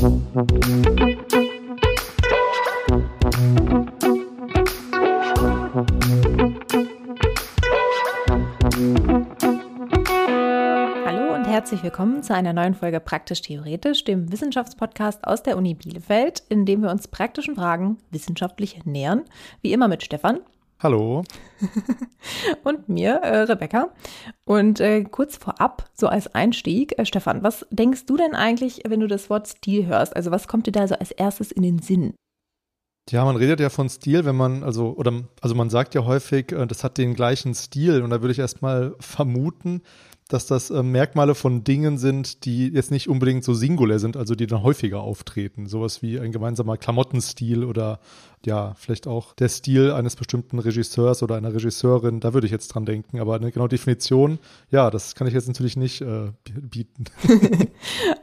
Hallo und herzlich willkommen zu einer neuen Folge Praktisch Theoretisch, dem Wissenschaftspodcast aus der Uni Bielefeld, in dem wir uns praktischen Fragen wissenschaftlich nähern. Wie immer mit Stefan. Hallo. und mir, äh, Rebecca. Und äh, kurz vorab, so als Einstieg, äh, Stefan, was denkst du denn eigentlich, wenn du das Wort Stil hörst? Also was kommt dir da so als erstes in den Sinn? Ja, man redet ja von Stil, wenn man, also, oder, also man sagt ja häufig, äh, das hat den gleichen Stil. Und da würde ich erstmal vermuten, dass das äh, Merkmale von Dingen sind, die jetzt nicht unbedingt so singulär sind, also die dann häufiger auftreten. Sowas wie ein gemeinsamer Klamottenstil oder ja, vielleicht auch der Stil eines bestimmten Regisseurs oder einer Regisseurin. Da würde ich jetzt dran denken. Aber eine genaue Definition, ja, das kann ich jetzt natürlich nicht äh, bieten.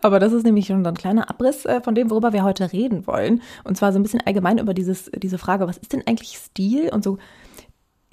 Aber das ist nämlich schon ein kleiner Abriss äh, von dem, worüber wir heute reden wollen. Und zwar so ein bisschen allgemein über dieses, diese Frage, was ist denn eigentlich Stil? Und so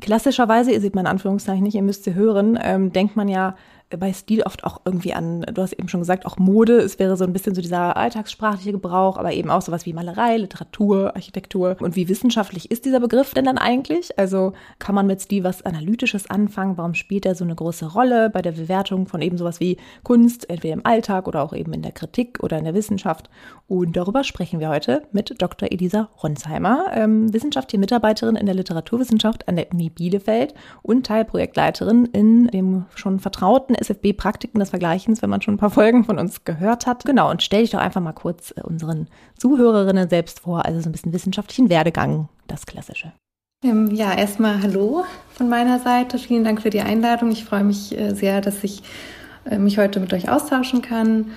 klassischerweise, ihr seht mein Anführungszeichen nicht, ihr müsst sie hören, ähm, denkt man ja, bei Stil oft auch irgendwie an, du hast eben schon gesagt, auch Mode. Es wäre so ein bisschen so dieser alltagssprachliche Gebrauch, aber eben auch sowas wie Malerei, Literatur, Architektur. Und wie wissenschaftlich ist dieser Begriff denn dann eigentlich? Also kann man mit Stil was Analytisches anfangen? Warum spielt er so eine große Rolle bei der Bewertung von eben sowas wie Kunst, entweder im Alltag oder auch eben in der Kritik oder in der Wissenschaft? Und darüber sprechen wir heute mit Dr. Elisa Ronsheimer, ähm, wissenschaftliche Mitarbeiterin in der Literaturwissenschaft an der Uni Bielefeld und Teilprojektleiterin in dem schon vertrauten SFB-Praktiken des Vergleichens, wenn man schon ein paar Folgen von uns gehört hat. Genau, und stell dich doch einfach mal kurz äh, unseren Zuhörerinnen selbst vor, also so ein bisschen wissenschaftlichen Werdegang, das Klassische. Ähm, ja, erstmal Hallo von meiner Seite. Vielen Dank für die Einladung. Ich freue mich äh, sehr, dass ich äh, mich heute mit euch austauschen kann.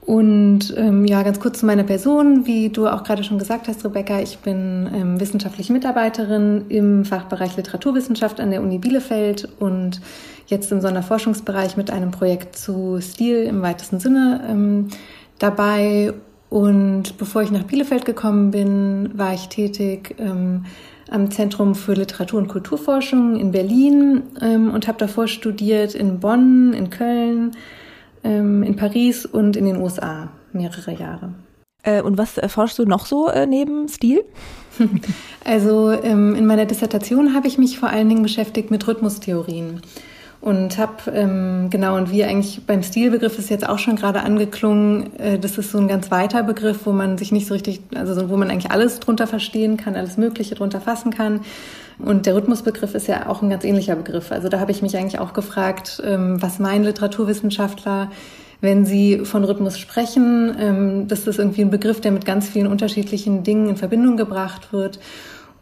Und ähm, ja, ganz kurz zu meiner Person. Wie du auch gerade schon gesagt hast, Rebecca, ich bin ähm, wissenschaftliche Mitarbeiterin im Fachbereich Literaturwissenschaft an der Uni Bielefeld und jetzt im Sonderforschungsbereich mit einem Projekt zu Stil im weitesten Sinne ähm, dabei. Und bevor ich nach Bielefeld gekommen bin, war ich tätig ähm, am Zentrum für Literatur- und Kulturforschung in Berlin ähm, und habe davor studiert in Bonn, in Köln, ähm, in Paris und in den USA mehrere Jahre. Äh, und was forschst du noch so äh, neben Stil? Also ähm, in meiner Dissertation habe ich mich vor allen Dingen beschäftigt mit Rhythmustheorien und habe ähm, genau und wie eigentlich beim Stilbegriff ist jetzt auch schon gerade angeklungen, äh, das ist so ein ganz weiter Begriff, wo man sich nicht so richtig, also wo man eigentlich alles drunter verstehen kann, alles Mögliche drunter fassen kann. Und der Rhythmusbegriff ist ja auch ein ganz ähnlicher Begriff. Also da habe ich mich eigentlich auch gefragt, ähm, was meinen Literaturwissenschaftler, wenn sie von Rhythmus sprechen, ähm, das ist irgendwie ein Begriff, der mit ganz vielen unterschiedlichen Dingen in Verbindung gebracht wird.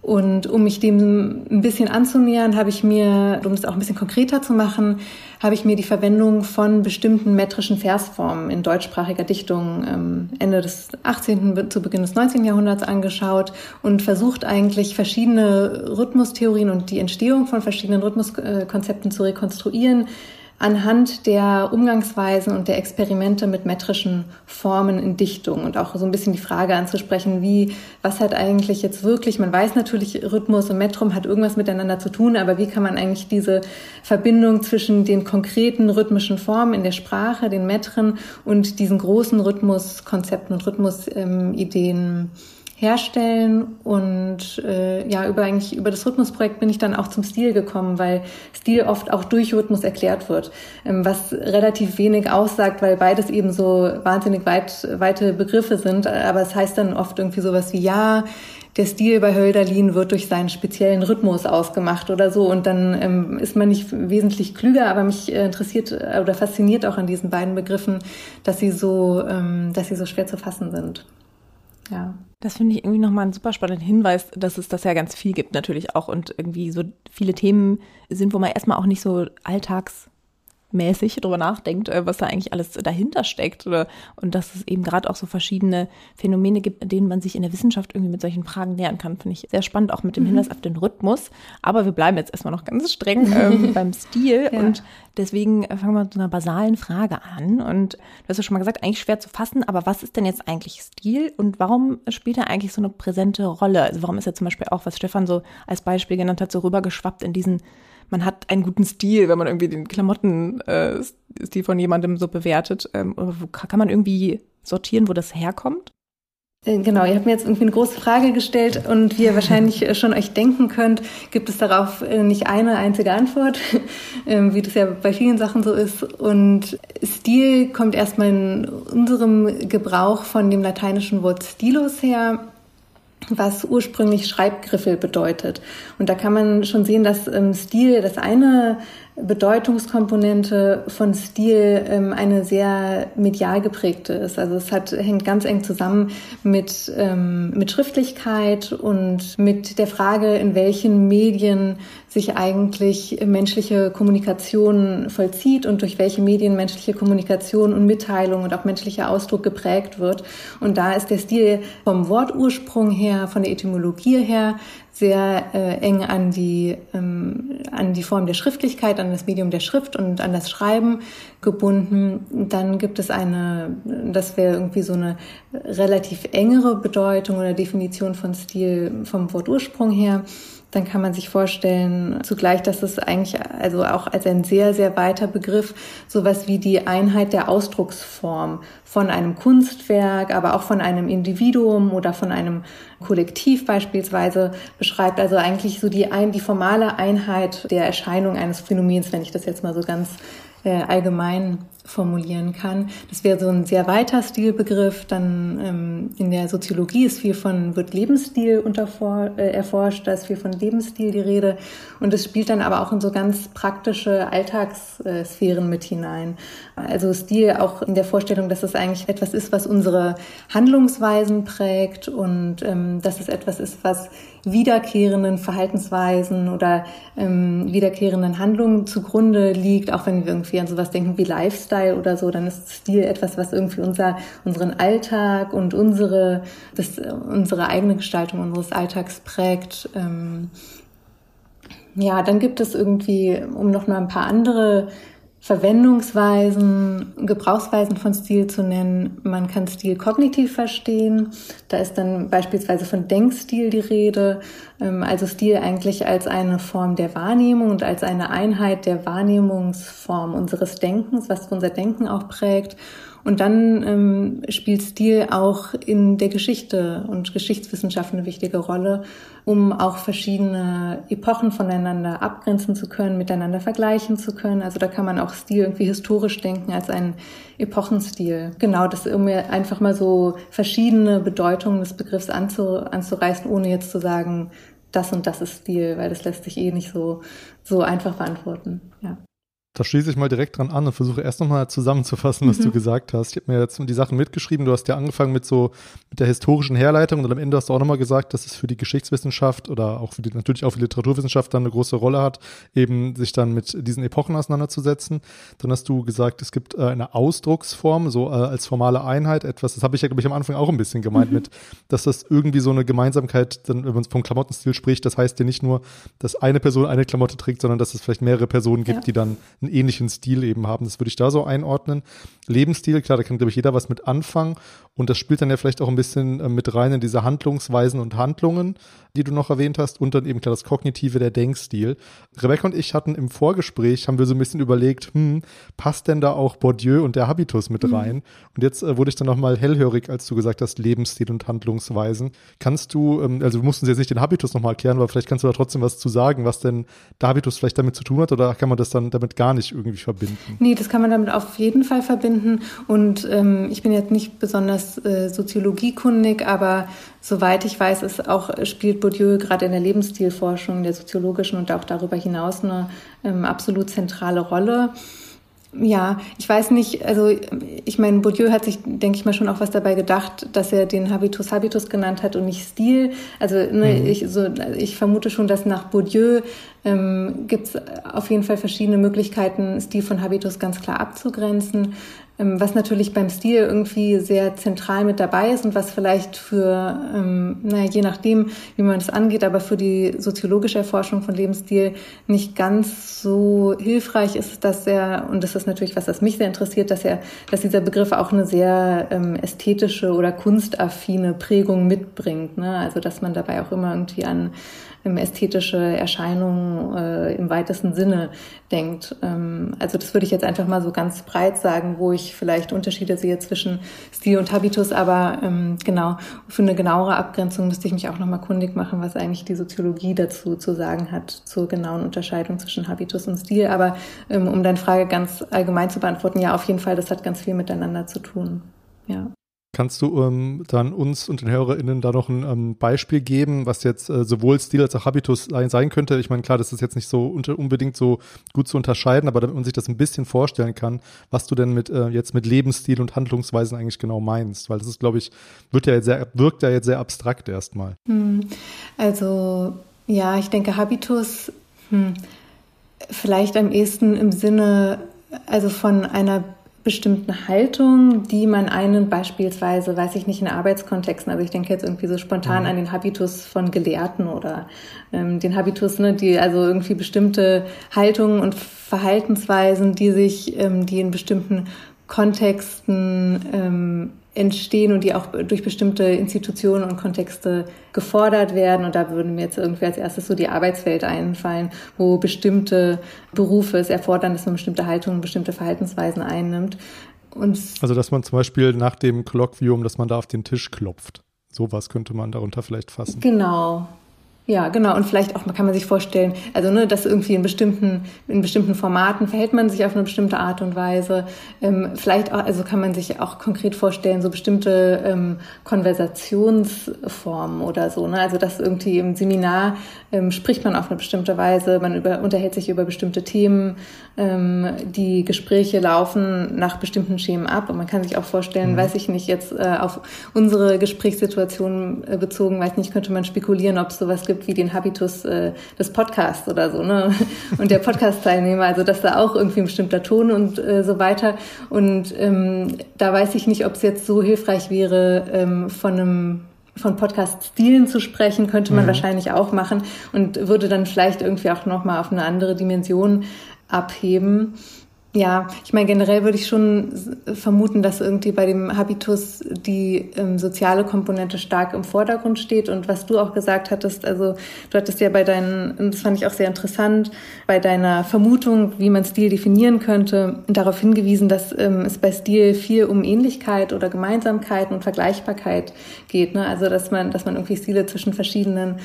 Und um mich dem ein bisschen anzunähern, habe ich mir, um das auch ein bisschen konkreter zu machen, habe ich mir die Verwendung von bestimmten metrischen Versformen in deutschsprachiger Dichtung ähm, Ende des 18. zu Beginn des 19. Jahrhunderts angeschaut und versucht eigentlich verschiedene Rhythmustheorien und die Entstehung von verschiedenen Rhythmuskonzepten zu rekonstruieren, anhand der Umgangsweisen und der Experimente mit metrischen Formen in Dichtung und auch so ein bisschen die Frage anzusprechen, wie, was hat eigentlich jetzt wirklich, man weiß natürlich, Rhythmus und Metrum hat irgendwas miteinander zu tun, aber wie kann man eigentlich diese Verbindung zwischen den konkreten rhythmischen Formen in der Sprache, den Metren und diesen großen Rhythmuskonzepten und Rhythmusideen herstellen und äh, ja über eigentlich über das Rhythmusprojekt bin ich dann auch zum Stil gekommen, weil Stil oft auch durch Rhythmus erklärt wird, ähm, was relativ wenig aussagt, weil beides eben so wahnsinnig weit weite Begriffe sind, aber es heißt dann oft irgendwie sowas wie ja der Stil bei Hölderlin wird durch seinen speziellen Rhythmus ausgemacht oder so. Und dann ähm, ist man nicht wesentlich klüger, aber mich äh, interessiert äh, oder fasziniert auch an diesen beiden Begriffen, dass sie so, ähm, dass sie so schwer zu fassen sind. Ja. Das finde ich irgendwie nochmal einen super spannenden Hinweis, dass es das ja ganz viel gibt natürlich auch und irgendwie so viele Themen sind, wo man erstmal auch nicht so alltags mäßig drüber nachdenkt, äh, was da eigentlich alles dahinter steckt oder und dass es eben gerade auch so verschiedene Phänomene gibt, denen man sich in der Wissenschaft irgendwie mit solchen Fragen nähern kann, finde ich sehr spannend, auch mit dem mhm. Hinweis auf den Rhythmus. Aber wir bleiben jetzt erstmal noch ganz streng ähm, beim Stil ja. und deswegen äh, fangen wir mit so einer basalen Frage an. Und du hast ja schon mal gesagt, eigentlich schwer zu fassen, aber was ist denn jetzt eigentlich Stil und warum spielt er eigentlich so eine präsente Rolle? Also warum ist er zum Beispiel auch, was Stefan so als Beispiel genannt hat, so rübergeschwappt in diesen man hat einen guten Stil, wenn man irgendwie den Klamottenstil äh, von jemandem so bewertet. Ähm, kann man irgendwie sortieren, wo das herkommt? Äh, genau, ihr habt mir jetzt irgendwie eine große Frage gestellt und wie ihr wahrscheinlich äh, schon euch denken könnt, gibt es darauf äh, nicht eine einzige Antwort, ähm, wie das ja bei vielen Sachen so ist. Und Stil kommt erstmal in unserem Gebrauch von dem lateinischen Wort stilus her was ursprünglich Schreibgriffel bedeutet. Und da kann man schon sehen, dass ähm, Stil das eine Bedeutungskomponente von Stil ähm, eine sehr medial geprägte ist. Also es hat, hängt ganz eng zusammen mit, ähm, mit Schriftlichkeit und mit der Frage, in welchen Medien sich eigentlich menschliche Kommunikation vollzieht und durch welche Medien menschliche Kommunikation und Mitteilung und auch menschlicher Ausdruck geprägt wird. Und da ist der Stil vom Wortursprung her, von der Etymologie her sehr äh, eng an die, ähm, an die Form der Schriftlichkeit, an das Medium der Schrift und an das Schreiben gebunden. Dann gibt es eine, das wäre irgendwie so eine relativ engere Bedeutung oder Definition von Stil vom Wortursprung her dann kann man sich vorstellen zugleich, dass es eigentlich also auch als ein sehr, sehr weiter Begriff sowas wie die Einheit der Ausdrucksform von einem Kunstwerk, aber auch von einem Individuum oder von einem Kollektiv beispielsweise beschreibt. Also eigentlich so die, ein, die formale Einheit der Erscheinung eines Phänomens, wenn ich das jetzt mal so ganz äh, allgemein formulieren kann. Das wäre so ein sehr weiter Stilbegriff. Dann ähm, in der Soziologie ist viel von, wird Lebensstil unterfor, äh, erforscht, da ist viel von Lebensstil die Rede. Und es spielt dann aber auch in so ganz praktische Alltagssphären mit hinein. Also Stil auch in der Vorstellung, dass es eigentlich etwas ist, was unsere Handlungsweisen prägt und ähm, dass es etwas ist, was wiederkehrenden Verhaltensweisen oder ähm, wiederkehrenden Handlungen zugrunde liegt, auch wenn wir irgendwie an sowas denken wie Lifestyle oder so, dann ist Stil etwas, was irgendwie unser, unseren Alltag und unsere, das, unsere eigene Gestaltung unseres Alltags prägt. Ähm, ja, dann gibt es irgendwie, um noch mal ein paar andere Verwendungsweisen, Gebrauchsweisen von Stil zu nennen. Man kann Stil kognitiv verstehen. Da ist dann beispielsweise von Denkstil die Rede. Ähm, also Stil eigentlich als eine Form der Wahrnehmung und als eine Einheit der Wahrnehmungsform unseres Denkens, was unser Denken auch prägt. Und dann ähm, spielt Stil auch in der Geschichte und Geschichtswissenschaft eine wichtige Rolle, um auch verschiedene Epochen voneinander abgrenzen zu können, miteinander vergleichen zu können. Also da kann man auch Stil irgendwie historisch denken als einen Epochenstil. Genau, das um mir einfach mal so verschiedene Bedeutungen des Begriffs anzu, anzureißen, ohne jetzt zu sagen, das und das ist Stil, weil das lässt sich eh nicht so, so einfach beantworten. Ja. Da schließe ich mal direkt dran an und versuche erst nochmal zusammenzufassen, was mhm. du gesagt hast. Ich habe mir jetzt die Sachen mitgeschrieben. Du hast ja angefangen mit so mit der historischen Herleitung und am Ende hast du auch nochmal gesagt, dass es für die Geschichtswissenschaft oder auch für die, natürlich auch für die Literaturwissenschaft dann eine große Rolle hat, eben sich dann mit diesen Epochen auseinanderzusetzen. Dann hast du gesagt, es gibt äh, eine Ausdrucksform, so äh, als formale Einheit, etwas, das habe ich ja, glaube ich, am Anfang auch ein bisschen gemeint mhm. mit, dass das irgendwie so eine Gemeinsamkeit, dann, wenn man vom Klamottenstil spricht, das heißt ja nicht nur, dass eine Person eine Klamotte trägt, sondern dass es vielleicht mehrere Personen gibt, ja. die dann einen ähnlichen Stil eben haben. Das würde ich da so einordnen. Lebensstil, klar, da kann, glaube ich, jeder was mit anfangen. Und das spielt dann ja vielleicht auch ein bisschen äh, mit rein in diese Handlungsweisen und Handlungen, die du noch erwähnt hast. Und dann eben klar das Kognitive, der Denkstil. Rebecca und ich hatten im Vorgespräch, haben wir so ein bisschen überlegt, hm, passt denn da auch Bourdieu und der Habitus mit mhm. rein? Und jetzt äh, wurde ich dann nochmal hellhörig, als du gesagt hast, Lebensstil und Handlungsweisen. Kannst du, ähm, also wir mussten jetzt nicht den Habitus nochmal erklären, aber vielleicht kannst du da trotzdem was zu sagen, was denn der Habitus vielleicht damit zu tun hat oder kann man das dann damit gar nicht irgendwie verbinden? Nee, das kann man damit auf jeden Fall verbinden. Und ähm, ich bin jetzt nicht besonders äh, soziologiekundig, aber soweit ich weiß, ist auch, spielt Bourdieu gerade in der Lebensstilforschung, der soziologischen und auch darüber hinaus eine ähm, absolut zentrale Rolle. Ja, ich weiß nicht, also ich meine, Bourdieu hat sich, denke ich mal, schon auch was dabei gedacht, dass er den Habitus Habitus genannt hat und nicht Stil. Also ne, mhm. ich, so, ich vermute schon, dass nach Bourdieu ähm, gibt es auf jeden Fall verschiedene Möglichkeiten, Stil von Habitus ganz klar abzugrenzen. Ähm, was natürlich beim Stil irgendwie sehr zentral mit dabei ist und was vielleicht für, ähm, naja, je nachdem, wie man es angeht, aber für die soziologische Erforschung von Lebensstil nicht ganz so hilfreich ist, dass er, und das ist natürlich was, was mich sehr interessiert, dass er, dass dieser Begriff auch eine sehr ähm, ästhetische oder kunstaffine Prägung mitbringt. Ne? Also dass man dabei auch immer irgendwie an ästhetische Erscheinungen äh, im weitesten Sinne denkt. Ähm, also das würde ich jetzt einfach mal so ganz breit sagen, wo ich vielleicht Unterschiede sehe zwischen Stil und Habitus, aber ähm, genau, für eine genauere Abgrenzung müsste ich mich auch nochmal kundig machen, was eigentlich die Soziologie dazu zu sagen hat, zur genauen Unterscheidung zwischen Habitus und Stil. Aber ähm, um deine Frage ganz allgemein zu beantworten, ja, auf jeden Fall, das hat ganz viel miteinander zu tun. Ja. Kannst du ähm, dann uns und den HörerInnen da noch ein ähm, Beispiel geben, was jetzt äh, sowohl Stil als auch Habitus sein, könnte? Ich meine, klar, das ist jetzt nicht so unter, unbedingt so gut zu unterscheiden, aber damit man sich das ein bisschen vorstellen kann, was du denn mit äh, jetzt mit Lebensstil und Handlungsweisen eigentlich genau meinst, weil das ist, glaube ich, wird ja jetzt sehr, wirkt ja jetzt sehr abstrakt erstmal. Hm. Also ja, ich denke Habitus hm, vielleicht am ehesten im Sinne also von einer bestimmten Haltung, die man einen beispielsweise, weiß ich nicht, in Arbeitskontexten, also ich denke jetzt irgendwie so spontan mhm. an den Habitus von Gelehrten oder ähm, den Habitus, ne, die also irgendwie bestimmte Haltungen und Verhaltensweisen, die sich, ähm, die in bestimmten Kontexten ähm, entstehen und die auch durch bestimmte Institutionen und Kontexte gefordert werden. Und da würden mir jetzt irgendwie als erstes so die Arbeitswelt einfallen, wo bestimmte Berufe es erfordern, dass man bestimmte Haltungen, bestimmte Verhaltensweisen einnimmt. Und also, dass man zum Beispiel nach dem Kolloquium, dass man da auf den Tisch klopft. Sowas könnte man darunter vielleicht fassen. Genau, ja, genau. Und vielleicht auch kann man sich vorstellen, also ne, dass irgendwie in bestimmten, in bestimmten Formaten verhält man sich auf eine bestimmte Art und Weise. Ähm, vielleicht auch, also kann man sich auch konkret vorstellen, so bestimmte ähm, Konversationsformen oder so. Ne? Also dass irgendwie im Seminar ähm, spricht man auf eine bestimmte Weise, man über, unterhält sich über bestimmte Themen, ähm, die Gespräche laufen nach bestimmten Schemen ab. Und man kann sich auch vorstellen, mhm. weiß ich nicht, jetzt äh, auf unsere Gesprächssituation äh, bezogen, weiß nicht, könnte man spekulieren, ob es sowas gibt gibt wie den Habitus äh, des Podcasts oder so, ne? Und der Podcast-Teilnehmer, also dass da auch irgendwie ein bestimmter Ton und äh, so weiter. Und ähm, da weiß ich nicht, ob es jetzt so hilfreich wäre, ähm, von einem von Podcast-Stilen zu sprechen, könnte man mhm. wahrscheinlich auch machen und würde dann vielleicht irgendwie auch nochmal auf eine andere Dimension abheben. Ja, ich meine, generell würde ich schon vermuten, dass irgendwie bei dem Habitus die ähm, soziale Komponente stark im Vordergrund steht. Und was du auch gesagt hattest, also du hattest ja bei deinen, das fand ich auch sehr interessant, bei deiner Vermutung, wie man Stil definieren könnte, darauf hingewiesen, dass ähm, es bei Stil viel um Ähnlichkeit oder Gemeinsamkeit und Vergleichbarkeit geht. Ne? Also dass man, dass man irgendwie Stile zwischen verschiedenen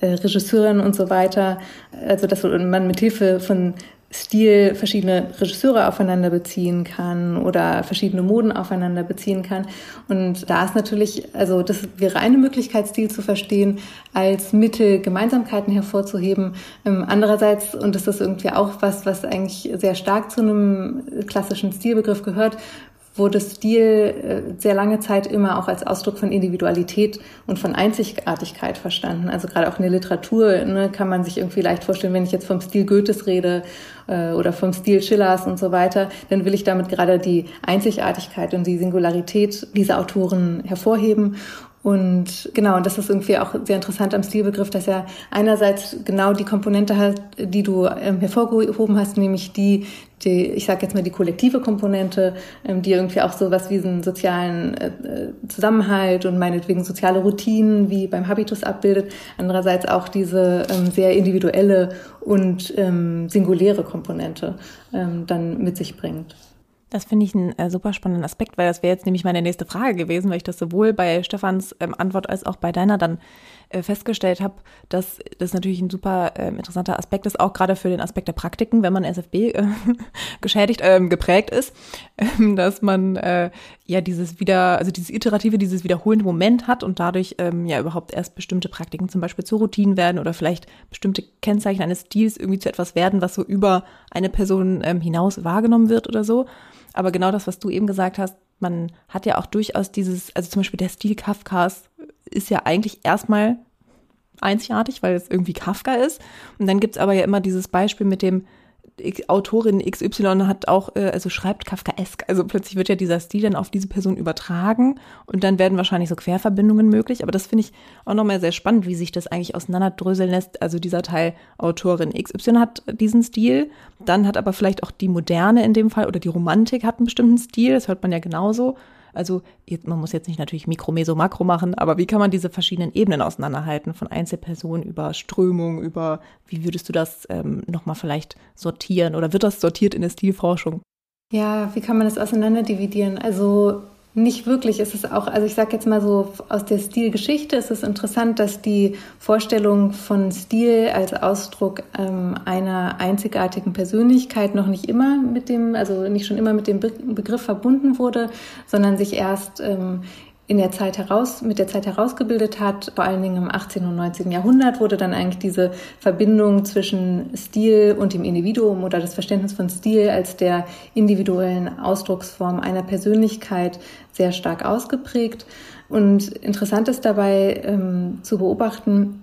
äh, Regisseuren und so weiter, also dass man mit Hilfe von Stil verschiedene Regisseure aufeinander beziehen kann oder verschiedene Moden aufeinander beziehen kann. Und da ist natürlich, also das wäre eine Möglichkeit, Stil zu verstehen, als Mittel Gemeinsamkeiten hervorzuheben. Ähm, andererseits, und das ist irgendwie auch was, was eigentlich sehr stark zu einem klassischen Stilbegriff gehört, wurde Stil äh, sehr lange Zeit immer auch als Ausdruck von Individualität und von Einzigartigkeit verstanden. Also gerade auch in der Literatur ne, kann man sich irgendwie leicht vorstellen, wenn ich jetzt vom Stil Goethes rede äh, oder vom Stil Schillers und so weiter, dann will ich damit gerade die Einzigartigkeit und die Singularität dieser Autoren hervorheben. Und genau, und das ist irgendwie auch sehr interessant am Stilbegriff, dass er einerseits genau die Komponente hat, die du ähm, hervorgehoben hast, nämlich die, die ich sage jetzt mal die kollektive Komponente, ähm, die irgendwie auch so was wie einen sozialen äh, Zusammenhalt und meinetwegen soziale Routinen wie beim Habitus abbildet. Andererseits auch diese ähm, sehr individuelle und ähm, singuläre Komponente ähm, dann mit sich bringt. Das finde ich einen äh, super spannenden Aspekt, weil das wäre jetzt nämlich meine nächste Frage gewesen, weil ich das sowohl bei Stefans ähm, Antwort als auch bei deiner dann äh, festgestellt habe, dass das natürlich ein super äh, interessanter Aspekt ist, auch gerade für den Aspekt der Praktiken, wenn man SFB äh, geschädigt, ähm, geprägt ist, ähm, dass man äh, ja dieses wieder, also dieses iterative, dieses wiederholende Moment hat und dadurch ähm, ja überhaupt erst bestimmte Praktiken zum Beispiel zu Routinen werden oder vielleicht bestimmte Kennzeichen eines Stils irgendwie zu etwas werden, was so über eine Person hinaus wahrgenommen wird oder so. Aber genau das, was du eben gesagt hast, man hat ja auch durchaus dieses, also zum Beispiel der Stil Kafkas ist ja eigentlich erstmal einzigartig, weil es irgendwie Kafka ist. Und dann gibt's aber ja immer dieses Beispiel mit dem, Autorin XY hat auch, äh, also schreibt Kafkaesk. Also plötzlich wird ja dieser Stil dann auf diese Person übertragen und dann werden wahrscheinlich so Querverbindungen möglich. Aber das finde ich auch nochmal sehr spannend, wie sich das eigentlich auseinanderdröseln lässt. Also dieser Teil Autorin XY hat diesen Stil, dann hat aber vielleicht auch die Moderne in dem Fall oder die Romantik hat einen bestimmten Stil, das hört man ja genauso. Also jetzt, man muss jetzt nicht natürlich Mikro, Meso, Makro machen, aber wie kann man diese verschiedenen Ebenen auseinanderhalten, von Einzelpersonen über Strömung, über, wie würdest du das ähm, nochmal vielleicht sortieren oder wird das sortiert in der Stilforschung? Ja, wie kann man das auseinanderdividieren? Also nicht wirklich. Es ist auch, also ich sage jetzt mal so, aus der Stilgeschichte ist es interessant, dass die Vorstellung von Stil als Ausdruck ähm, einer einzigartigen Persönlichkeit noch nicht immer mit dem, also nicht schon immer mit dem Be Begriff verbunden wurde, sondern sich erst ähm, in der Zeit heraus, mit der Zeit herausgebildet hat. Vor allen Dingen im 18. und 19. Jahrhundert wurde dann eigentlich diese Verbindung zwischen Stil und dem Individuum oder das Verständnis von Stil als der individuellen Ausdrucksform einer Persönlichkeit sehr stark ausgeprägt. Und interessant ist dabei ähm, zu beobachten,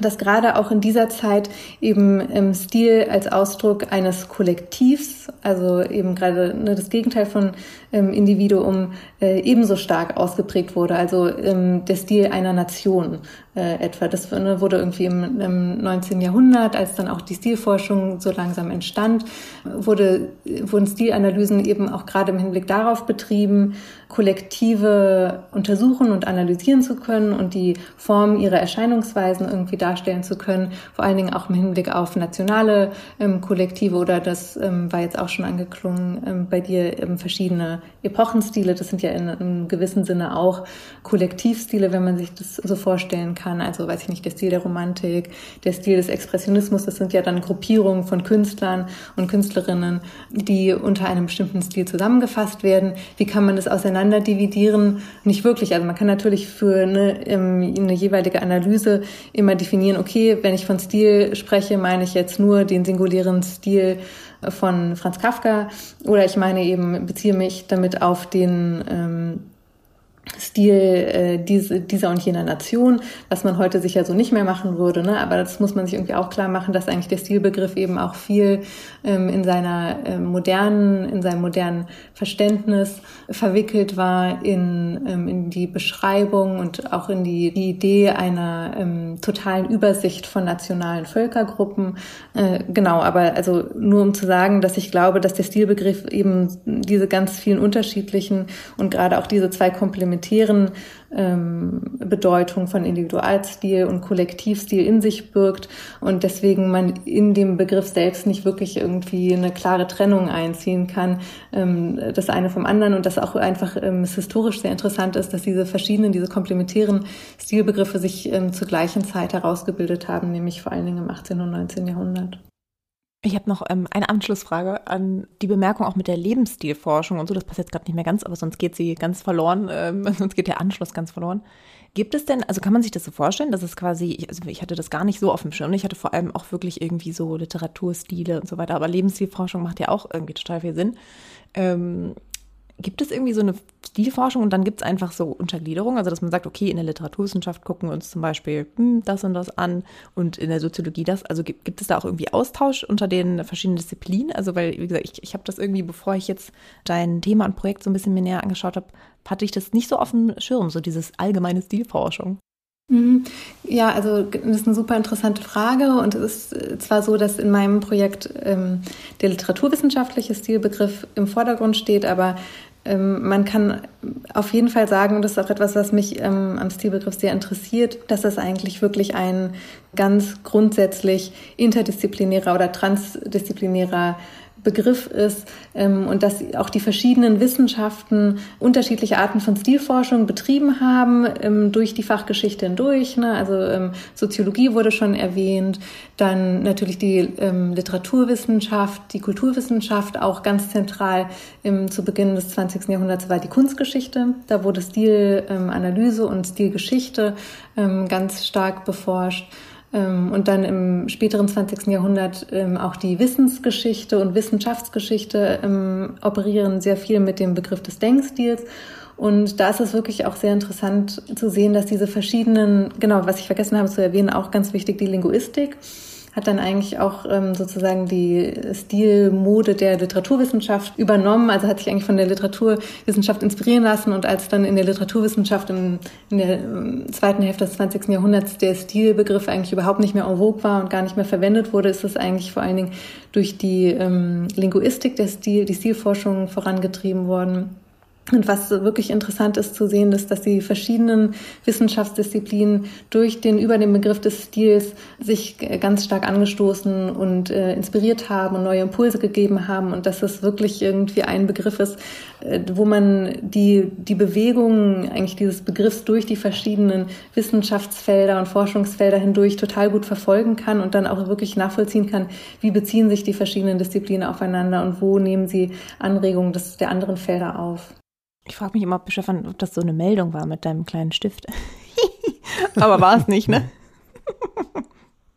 dass gerade auch in dieser Zeit eben im Stil als Ausdruck eines Kollektivs, also eben gerade ne, das Gegenteil von ähm, Individuum, äh, ebenso stark ausgeprägt wurde. Also ähm, der Stil einer Nation äh, etwa. Das ne, wurde irgendwie im, im 19. Jahrhundert, als dann auch die Stilforschung so langsam entstand, wurde, wurden Stilanalysen eben auch gerade im Hinblick darauf betrieben, Kollektive untersuchen und analysieren zu können und die Form ihrer Erscheinungsweisen irgendwie darstellen zu können, vor allen Dingen auch im Hinblick auf nationale ähm, Kollektive oder das ähm, war jetzt auch schon angeklungen ähm, bei dir ähm, verschiedene Epochenstile. Das sind ja in einem gewissen Sinne auch Kollektivstile, wenn man sich das so vorstellen kann. Also weiß ich nicht, der Stil der Romantik, der Stil des Expressionismus, das sind ja dann Gruppierungen von Künstlern und Künstlerinnen, die unter einem bestimmten Stil zusammengefasst werden. Wie kann man das auseinander dividieren? Nicht wirklich. Also man kann natürlich für eine, ähm, eine jeweilige Analyse immer definieren, okay, wenn ich von Stil spreche, meine ich jetzt nur den singulären Stil von Franz Kafka. Oder ich meine eben, beziehe mich damit auf den ähm, Stil äh, diese, dieser und jener Nation, was man heute sicher so nicht mehr machen würde. Ne? Aber das muss man sich irgendwie auch klar machen, dass eigentlich der Stilbegriff eben auch viel ähm, in seiner äh, modernen, in seinem modernen Verständnis verwickelt war in, ähm, in die Beschreibung und auch in die, die Idee einer ähm, totalen Übersicht von nationalen Völkergruppen. Äh, genau, aber also nur um zu sagen, dass ich glaube, dass der Stilbegriff eben diese ganz vielen unterschiedlichen und gerade auch diese zwei komplementären komplementären ähm, Bedeutung von Individualstil und Kollektivstil in sich birgt und deswegen man in dem Begriff selbst nicht wirklich irgendwie eine klare Trennung einziehen kann, ähm, das eine vom anderen und das auch einfach ähm, historisch sehr interessant ist, dass diese verschiedenen, diese komplementären Stilbegriffe sich ähm, zur gleichen Zeit herausgebildet haben, nämlich vor allen Dingen im 18. und 19. Jahrhundert. Ich habe noch ähm, eine Anschlussfrage an die Bemerkung auch mit der Lebensstilforschung und so. Das passt jetzt gerade nicht mehr ganz, aber sonst geht sie ganz verloren. Ähm, sonst geht der Anschluss ganz verloren. Gibt es denn, also kann man sich das so vorstellen, dass es quasi, also ich hatte das gar nicht so auf dem Schirm. Ich hatte vor allem auch wirklich irgendwie so Literaturstile und so weiter. Aber Lebensstilforschung macht ja auch irgendwie total viel Sinn. Ähm, Gibt es irgendwie so eine Stilforschung und dann gibt es einfach so Untergliederungen, also dass man sagt, okay, in der Literaturwissenschaft gucken wir uns zum Beispiel hm, das und das an und in der Soziologie das. Also gibt, gibt es da auch irgendwie Austausch unter den verschiedenen Disziplinen? Also weil, wie gesagt, ich, ich habe das irgendwie, bevor ich jetzt dein Thema und Projekt so ein bisschen mir näher angeschaut habe, hatte ich das nicht so auf dem Schirm, so dieses allgemeine Stilforschung. Mhm. Ja, also das ist eine super interessante Frage und es ist zwar so, dass in meinem Projekt ähm, der literaturwissenschaftliche Stilbegriff im Vordergrund steht, aber ähm, man kann auf jeden Fall sagen, und das ist auch etwas, was mich ähm, am Stilbegriff sehr interessiert, dass es eigentlich wirklich ein ganz grundsätzlich interdisziplinärer oder transdisziplinärer Begriff ist ähm, und dass auch die verschiedenen Wissenschaften unterschiedliche Arten von Stilforschung betrieben haben ähm, durch die Fachgeschichte hindurch. Ne? Also ähm, Soziologie wurde schon erwähnt, dann natürlich die ähm, Literaturwissenschaft, die Kulturwissenschaft, auch ganz zentral im, zu Beginn des 20. Jahrhunderts war die Kunstgeschichte. Da wurde Stilanalyse und Stilgeschichte ähm, ganz stark beforscht. Ähm, und dann im späteren 20. Jahrhundert ähm, auch die Wissensgeschichte und Wissenschaftsgeschichte ähm, operieren sehr viel mit dem Begriff des Denkstils. Und da ist es wirklich auch sehr interessant zu sehen, dass diese verschiedenen, genau, was ich vergessen habe zu erwähnen, auch ganz wichtig, die Linguistik hat dann eigentlich auch ähm, sozusagen die Stilmode der Literaturwissenschaft übernommen, also hat sich eigentlich von der Literaturwissenschaft inspirieren lassen und als dann in der Literaturwissenschaft in, in der ähm, zweiten Hälfte des 20. Jahrhunderts der Stilbegriff eigentlich überhaupt nicht mehr en vogue war und gar nicht mehr verwendet wurde, ist es eigentlich vor allen Dingen durch die ähm, Linguistik der Stil, die Stilforschung vorangetrieben worden. Und was wirklich interessant ist zu sehen, ist, dass die verschiedenen Wissenschaftsdisziplinen durch den, über den Begriff des Stils sich ganz stark angestoßen und äh, inspiriert haben und neue Impulse gegeben haben und dass es wirklich irgendwie ein Begriff ist, äh, wo man die, die Bewegungen eigentlich dieses Begriffs durch die verschiedenen Wissenschaftsfelder und Forschungsfelder hindurch total gut verfolgen kann und dann auch wirklich nachvollziehen kann, wie beziehen sich die verschiedenen Disziplinen aufeinander und wo nehmen sie Anregungen des, der anderen Felder auf. Ich frage mich immer, Stefan, ob das so eine Meldung war mit deinem kleinen Stift. Aber war es nicht, ne?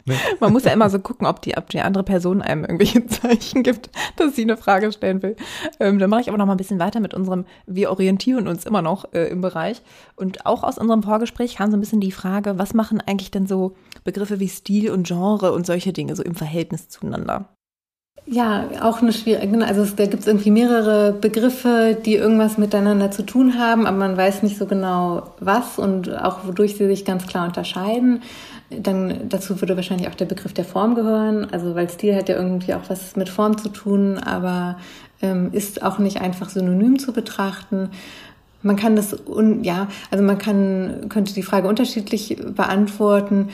Nee. Man muss ja immer so gucken, ob die, ob die andere Person einem irgendwelche Zeichen gibt, dass sie eine Frage stellen will. Ähm, dann mache ich aber noch mal ein bisschen weiter mit unserem, wir orientieren uns immer noch äh, im Bereich. Und auch aus unserem Vorgespräch kam so ein bisschen die Frage, was machen eigentlich denn so Begriffe wie Stil und Genre und solche Dinge so im Verhältnis zueinander? Ja, auch eine schwierige, genau, also da gibt es irgendwie mehrere Begriffe, die irgendwas miteinander zu tun haben, aber man weiß nicht so genau was und auch wodurch sie sich ganz klar unterscheiden. Dann dazu würde wahrscheinlich auch der Begriff der Form gehören, also weil Stil hat ja irgendwie auch was mit Form zu tun, aber ähm, ist auch nicht einfach synonym zu betrachten. Man kann das, un, ja, also man kann, könnte die Frage unterschiedlich beantworten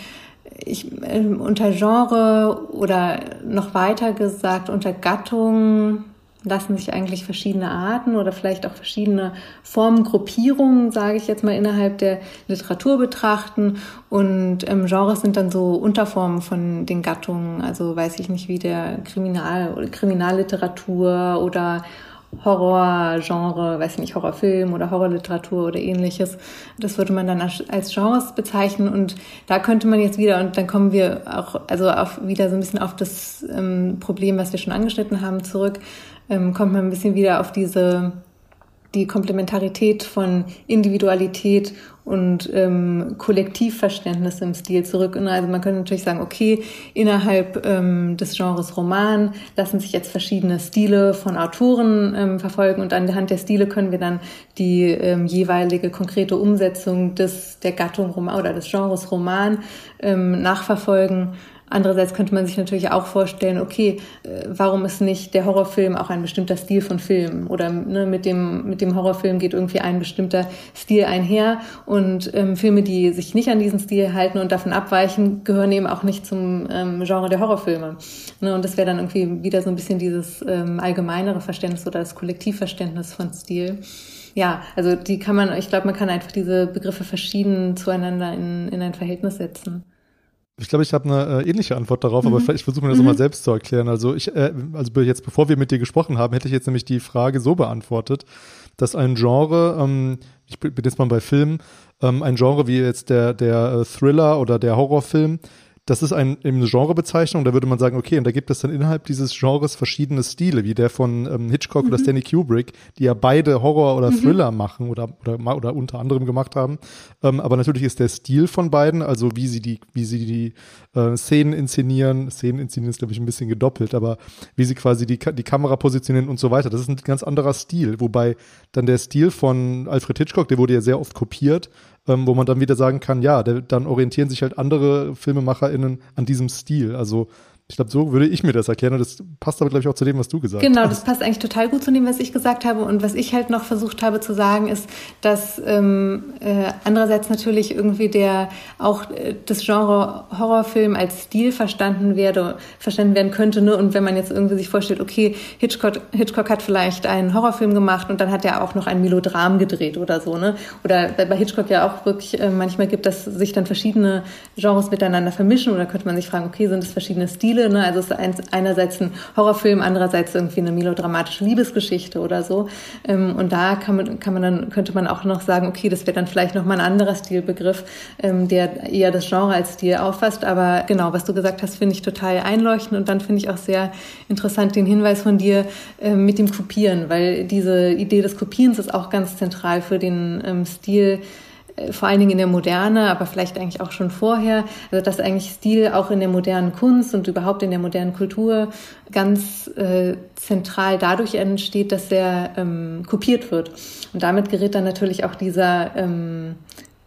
ich, äh, unter Genre oder noch weiter gesagt unter Gattung lassen sich eigentlich verschiedene Arten oder vielleicht auch verschiedene Formengruppierungen, sage ich jetzt mal, innerhalb der Literatur betrachten. Und ähm, Genres sind dann so Unterformen von den Gattungen, also weiß ich nicht, wie der Kriminal- oder Kriminalliteratur oder Horrorgenre, weiß nicht, Horrorfilm oder Horrorliteratur oder ähnliches. Das würde man dann als Genres bezeichnen und da könnte man jetzt wieder, und dann kommen wir auch, also auf, wieder so ein bisschen auf das ähm, Problem, was wir schon angeschnitten haben, zurück, ähm, kommt man ein bisschen wieder auf diese die Komplementarität von Individualität und ähm, Kollektivverständnis im Stil zurück. Also man könnte natürlich sagen, okay, innerhalb ähm, des Genres Roman lassen sich jetzt verschiedene Stile von Autoren ähm, verfolgen und anhand der Stile können wir dann die ähm, jeweilige konkrete Umsetzung des der Gattung Roman oder des Genres Roman ähm, nachverfolgen Andererseits könnte man sich natürlich auch vorstellen, okay, äh, warum ist nicht der Horrorfilm auch ein bestimmter Stil von Film? Oder ne, mit, dem, mit dem Horrorfilm geht irgendwie ein bestimmter Stil einher. Und ähm, Filme, die sich nicht an diesen Stil halten und davon abweichen, gehören eben auch nicht zum ähm, Genre der Horrorfilme. Ne, und das wäre dann irgendwie wieder so ein bisschen dieses ähm, allgemeinere Verständnis oder das Kollektivverständnis von Stil ja, also die kann man, ich glaube, man kann einfach diese Begriffe verschieden zueinander in, in ein Verhältnis setzen. Ich glaube, ich habe eine äh, ähnliche Antwort darauf, mhm. aber ich versuche mir das mhm. mal selbst zu erklären. Also ich, äh, also jetzt bevor wir mit dir gesprochen haben, hätte ich jetzt nämlich die Frage so beantwortet, dass ein Genre, ähm, ich bin jetzt mal bei Filmen, ähm, ein Genre wie jetzt der der äh, Thriller oder der Horrorfilm das ist ein, eine Genrebezeichnung, da würde man sagen, okay, und da gibt es dann innerhalb dieses Genres verschiedene Stile, wie der von ähm, Hitchcock mhm. oder Stanley Kubrick, die ja beide Horror oder mhm. Thriller machen oder, oder, oder unter anderem gemacht haben. Ähm, aber natürlich ist der Stil von beiden, also wie sie die, wie sie die äh, Szenen inszenieren, Szenen inszenieren ist, glaube ich, ein bisschen gedoppelt, aber wie sie quasi die, die Kamera positionieren und so weiter, das ist ein ganz anderer Stil, wobei dann der Stil von Alfred Hitchcock, der wurde ja sehr oft kopiert, ähm, wo man dann wieder sagen kann, ja, der, dann orientieren sich halt andere FilmemacherInnen an diesem Stil. Also ich glaube, so würde ich mir das erklären und das passt aber, glaube ich, auch zu dem, was du gesagt genau, hast. Genau, das passt eigentlich total gut zu dem, was ich gesagt habe. Und was ich halt noch versucht habe zu sagen, ist, dass ähm, äh, andererseits natürlich irgendwie der auch äh, das Genre Horrorfilm als Stil verstanden werde, verstanden werden könnte. Ne? Und wenn man jetzt irgendwie sich vorstellt, okay, Hitchcock, Hitchcock hat vielleicht einen Horrorfilm gemacht und dann hat er auch noch ein Melodram gedreht oder so. Ne? Oder bei Hitchcock ja auch wirklich äh, manchmal gibt, dass sich dann verschiedene Genres miteinander vermischen. Oder könnte man sich fragen, okay, sind es verschiedene Stile? Stile. Ne? Also es ist einerseits ein Horrorfilm, andererseits irgendwie eine melodramatische Liebesgeschichte oder so. Ähm, und da kann man, kann man dann, könnte man auch noch sagen, okay, das wäre dann vielleicht nochmal ein anderer Stilbegriff, ähm, der eher das Genre als Stil auffasst. Aber genau, was du gesagt hast, finde ich total einleuchtend. Und dann finde ich auch sehr interessant den Hinweis von dir ähm, mit dem Kopieren, weil diese Idee des Kopierens ist auch ganz zentral für den Stil vor allen Dingen in der Moderne, aber vielleicht eigentlich auch schon vorher, also dass eigentlich Stil auch in der modernen Kunst und überhaupt in der modernen Kultur ganz äh, zentral dadurch entsteht, dass er ähm, kopiert wird. Und damit gerät dann natürlich auch dieser ähm,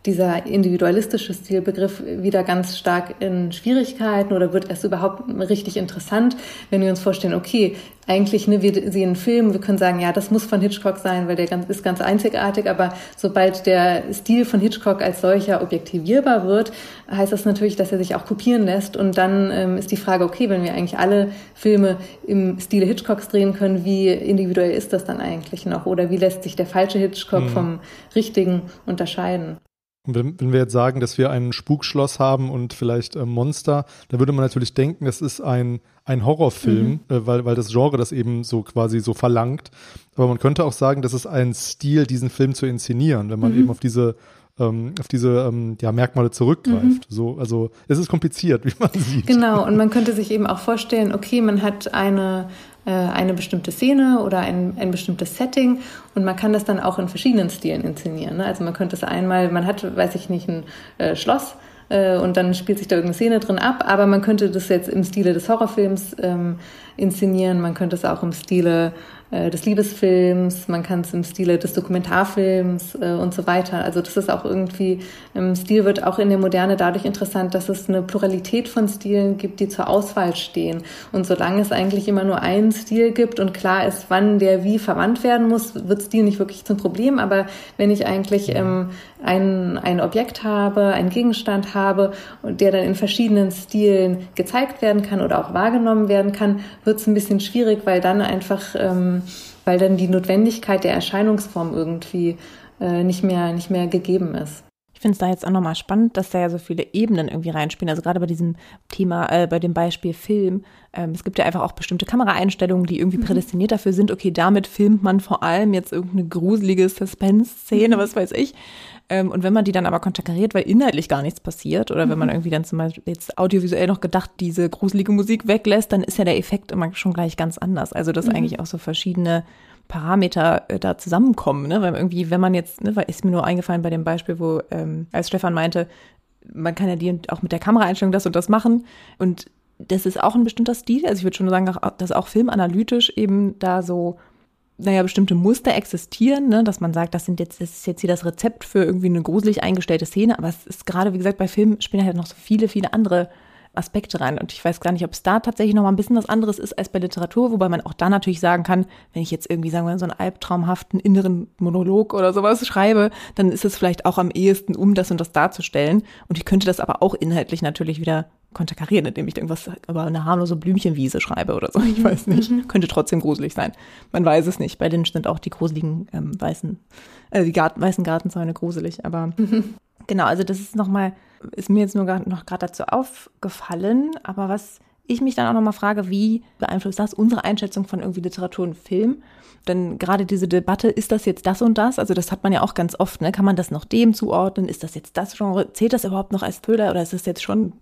dieser individualistische Stilbegriff wieder ganz stark in Schwierigkeiten oder wird erst überhaupt richtig interessant, wenn wir uns vorstellen, okay, eigentlich, ne, wir sehen einen Film, wir können sagen, ja, das muss von Hitchcock sein, weil der ganz, ist ganz einzigartig, aber sobald der Stil von Hitchcock als solcher objektivierbar wird, heißt das natürlich, dass er sich auch kopieren lässt und dann ähm, ist die Frage, okay, wenn wir eigentlich alle Filme im Stile Hitchcocks drehen können, wie individuell ist das dann eigentlich noch oder wie lässt sich der falsche Hitchcock mhm. vom richtigen unterscheiden? Und wenn, wenn, wir jetzt sagen, dass wir ein Spukschloss haben und vielleicht äh, Monster, da würde man natürlich denken, das ist ein, ein Horrorfilm, mhm. äh, weil, weil das Genre das eben so quasi so verlangt. Aber man könnte auch sagen, das ist ein Stil, diesen Film zu inszenieren, wenn man mhm. eben auf diese ähm, auf diese ähm, ja, Merkmale zurückgreift. Mhm. So, also es ist kompliziert, wie man sieht. Genau, und man könnte sich eben auch vorstellen, okay, man hat eine eine bestimmte Szene oder ein, ein bestimmtes Setting und man kann das dann auch in verschiedenen Stilen inszenieren. Ne? Also man könnte es einmal, man hat, weiß ich nicht, ein äh, Schloss äh, und dann spielt sich da irgendeine Szene drin ab, aber man könnte das jetzt im Stile des Horrorfilms ähm, inszenieren, man könnte es auch im Stile äh, des Liebesfilms, man kann es im Stile des Dokumentarfilms äh, und so weiter. Also das ist auch irgendwie, im Stil wird auch in der Moderne dadurch interessant, dass es eine Pluralität von Stilen gibt, die zur Auswahl stehen. Und solange es eigentlich immer nur einen Stil gibt und klar ist, wann der wie verwandt werden muss, wird Stil nicht wirklich zum Problem. Aber wenn ich eigentlich ähm, ein, ein Objekt habe, einen Gegenstand habe, der dann in verschiedenen Stilen gezeigt werden kann oder auch wahrgenommen werden kann, wird es ein bisschen schwierig, weil dann einfach ähm, weil dann die Notwendigkeit der Erscheinungsform irgendwie äh, nicht, mehr, nicht mehr gegeben ist. Ich finde es da jetzt auch nochmal spannend, dass da ja so viele Ebenen irgendwie reinspielen. Also gerade bei diesem Thema, äh, bei dem Beispiel Film. Ähm, es gibt ja einfach auch bestimmte Kameraeinstellungen, die irgendwie mhm. prädestiniert dafür sind. Okay, damit filmt man vor allem jetzt irgendeine gruselige Suspense-Szene, mhm. was weiß ich. Ähm, und wenn man die dann aber konterkariert, weil inhaltlich gar nichts passiert, oder mhm. wenn man mhm. irgendwie dann zum Beispiel jetzt audiovisuell noch gedacht diese gruselige Musik weglässt, dann ist ja der Effekt immer schon gleich ganz anders. Also dass mhm. eigentlich auch so verschiedene Parameter äh, da zusammenkommen, ne? Weil irgendwie, wenn man jetzt, ne, weil ist mir nur eingefallen bei dem Beispiel, wo ähm, als Stefan meinte, man kann ja die auch mit der Kameraeinstellung das und das machen und das ist auch ein bestimmter Stil. Also ich würde schon sagen, dass auch filmanalytisch eben da so naja, bestimmte Muster existieren, ne? dass man sagt, das sind jetzt, das ist jetzt hier das Rezept für irgendwie eine gruselig eingestellte Szene, aber es ist gerade, wie gesagt, bei Filmen spielen halt noch so viele, viele andere Aspekte rein. Und ich weiß gar nicht, ob es da tatsächlich noch mal ein bisschen was anderes ist als bei Literatur, wobei man auch da natürlich sagen kann, wenn ich jetzt irgendwie, sagen wir, so einen albtraumhaften inneren Monolog oder sowas schreibe, dann ist es vielleicht auch am ehesten, um das und das darzustellen. Und ich könnte das aber auch inhaltlich natürlich wieder konterkarieren, indem ich irgendwas über eine harmlose Blümchenwiese schreibe oder so. Ich weiß nicht. Mhm. Könnte trotzdem gruselig sein. Man weiß es nicht. Bei Lynch sind auch die gruseligen ähm, weißen, äh, die Garten, weißen Gartenzäune gruselig. Aber mhm. genau, also das ist nochmal, ist mir jetzt nur grad, noch gerade dazu aufgefallen. Aber was ich mich dann auch nochmal frage, wie beeinflusst das unsere Einschätzung von irgendwie Literatur und Film? Denn gerade diese Debatte, ist das jetzt das und das? Also das hat man ja auch ganz oft, ne? Kann man das noch dem zuordnen? Ist das jetzt das Genre? Zählt das überhaupt noch als Thriller oder ist das jetzt schon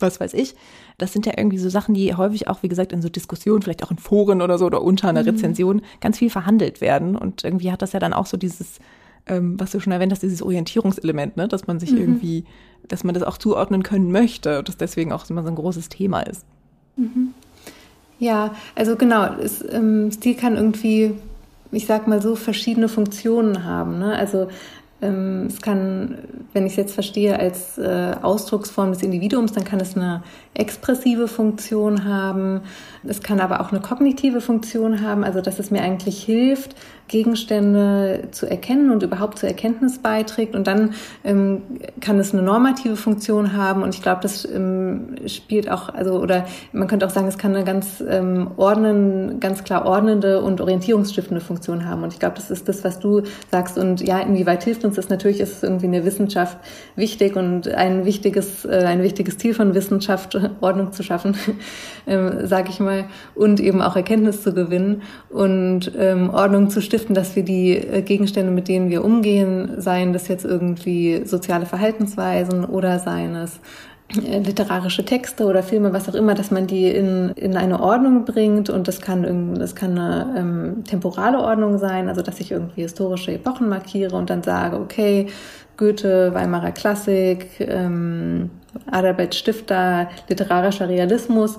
was weiß ich. Das sind ja irgendwie so Sachen, die häufig auch, wie gesagt, in so Diskussionen, vielleicht auch in Foren oder so oder unter einer mhm. Rezension ganz viel verhandelt werden. Und irgendwie hat das ja dann auch so dieses, ähm, was du schon erwähnt hast, dieses Orientierungselement, ne? dass man sich mhm. irgendwie, dass man das auch zuordnen können möchte und das deswegen auch immer so ein großes Thema ist. Mhm. Ja, also genau, es, ähm, Stil kann irgendwie, ich sag mal so, verschiedene Funktionen haben. Ne? Also ähm, es kann, wenn ich es jetzt verstehe, als äh, Ausdrucksform des Individuums, dann kann es eine expressive Funktion haben. Es kann aber auch eine kognitive Funktion haben, also dass es mir eigentlich hilft, Gegenstände zu erkennen und überhaupt zur Erkenntnis beiträgt. Und dann ähm, kann es eine normative Funktion haben. Und ich glaube, das ähm, spielt auch, also, oder man könnte auch sagen, es kann eine ganz ähm, ordnen, ganz klar ordnende und orientierungsstiftende Funktion haben. Und ich glaube, das ist das, was du sagst. Und ja, inwieweit hilft uns das? Natürlich ist es irgendwie in der Wissenschaft wichtig und ein wichtiges, äh, ein wichtiges Ziel von Wissenschaft, Ordnung zu schaffen, ähm, sage ich mal, und eben auch Erkenntnis zu gewinnen und ähm, Ordnung zu stiften dass wir die äh, Gegenstände, mit denen wir umgehen, seien das jetzt irgendwie soziale Verhaltensweisen oder seien es äh, literarische Texte oder Filme, was auch immer, dass man die in, in eine Ordnung bringt und das kann, das kann eine ähm, temporale Ordnung sein, also dass ich irgendwie historische Epochen markiere und dann sage, okay, Goethe, Weimarer Klassik, ähm, Adalbert Stifter, literarischer Realismus.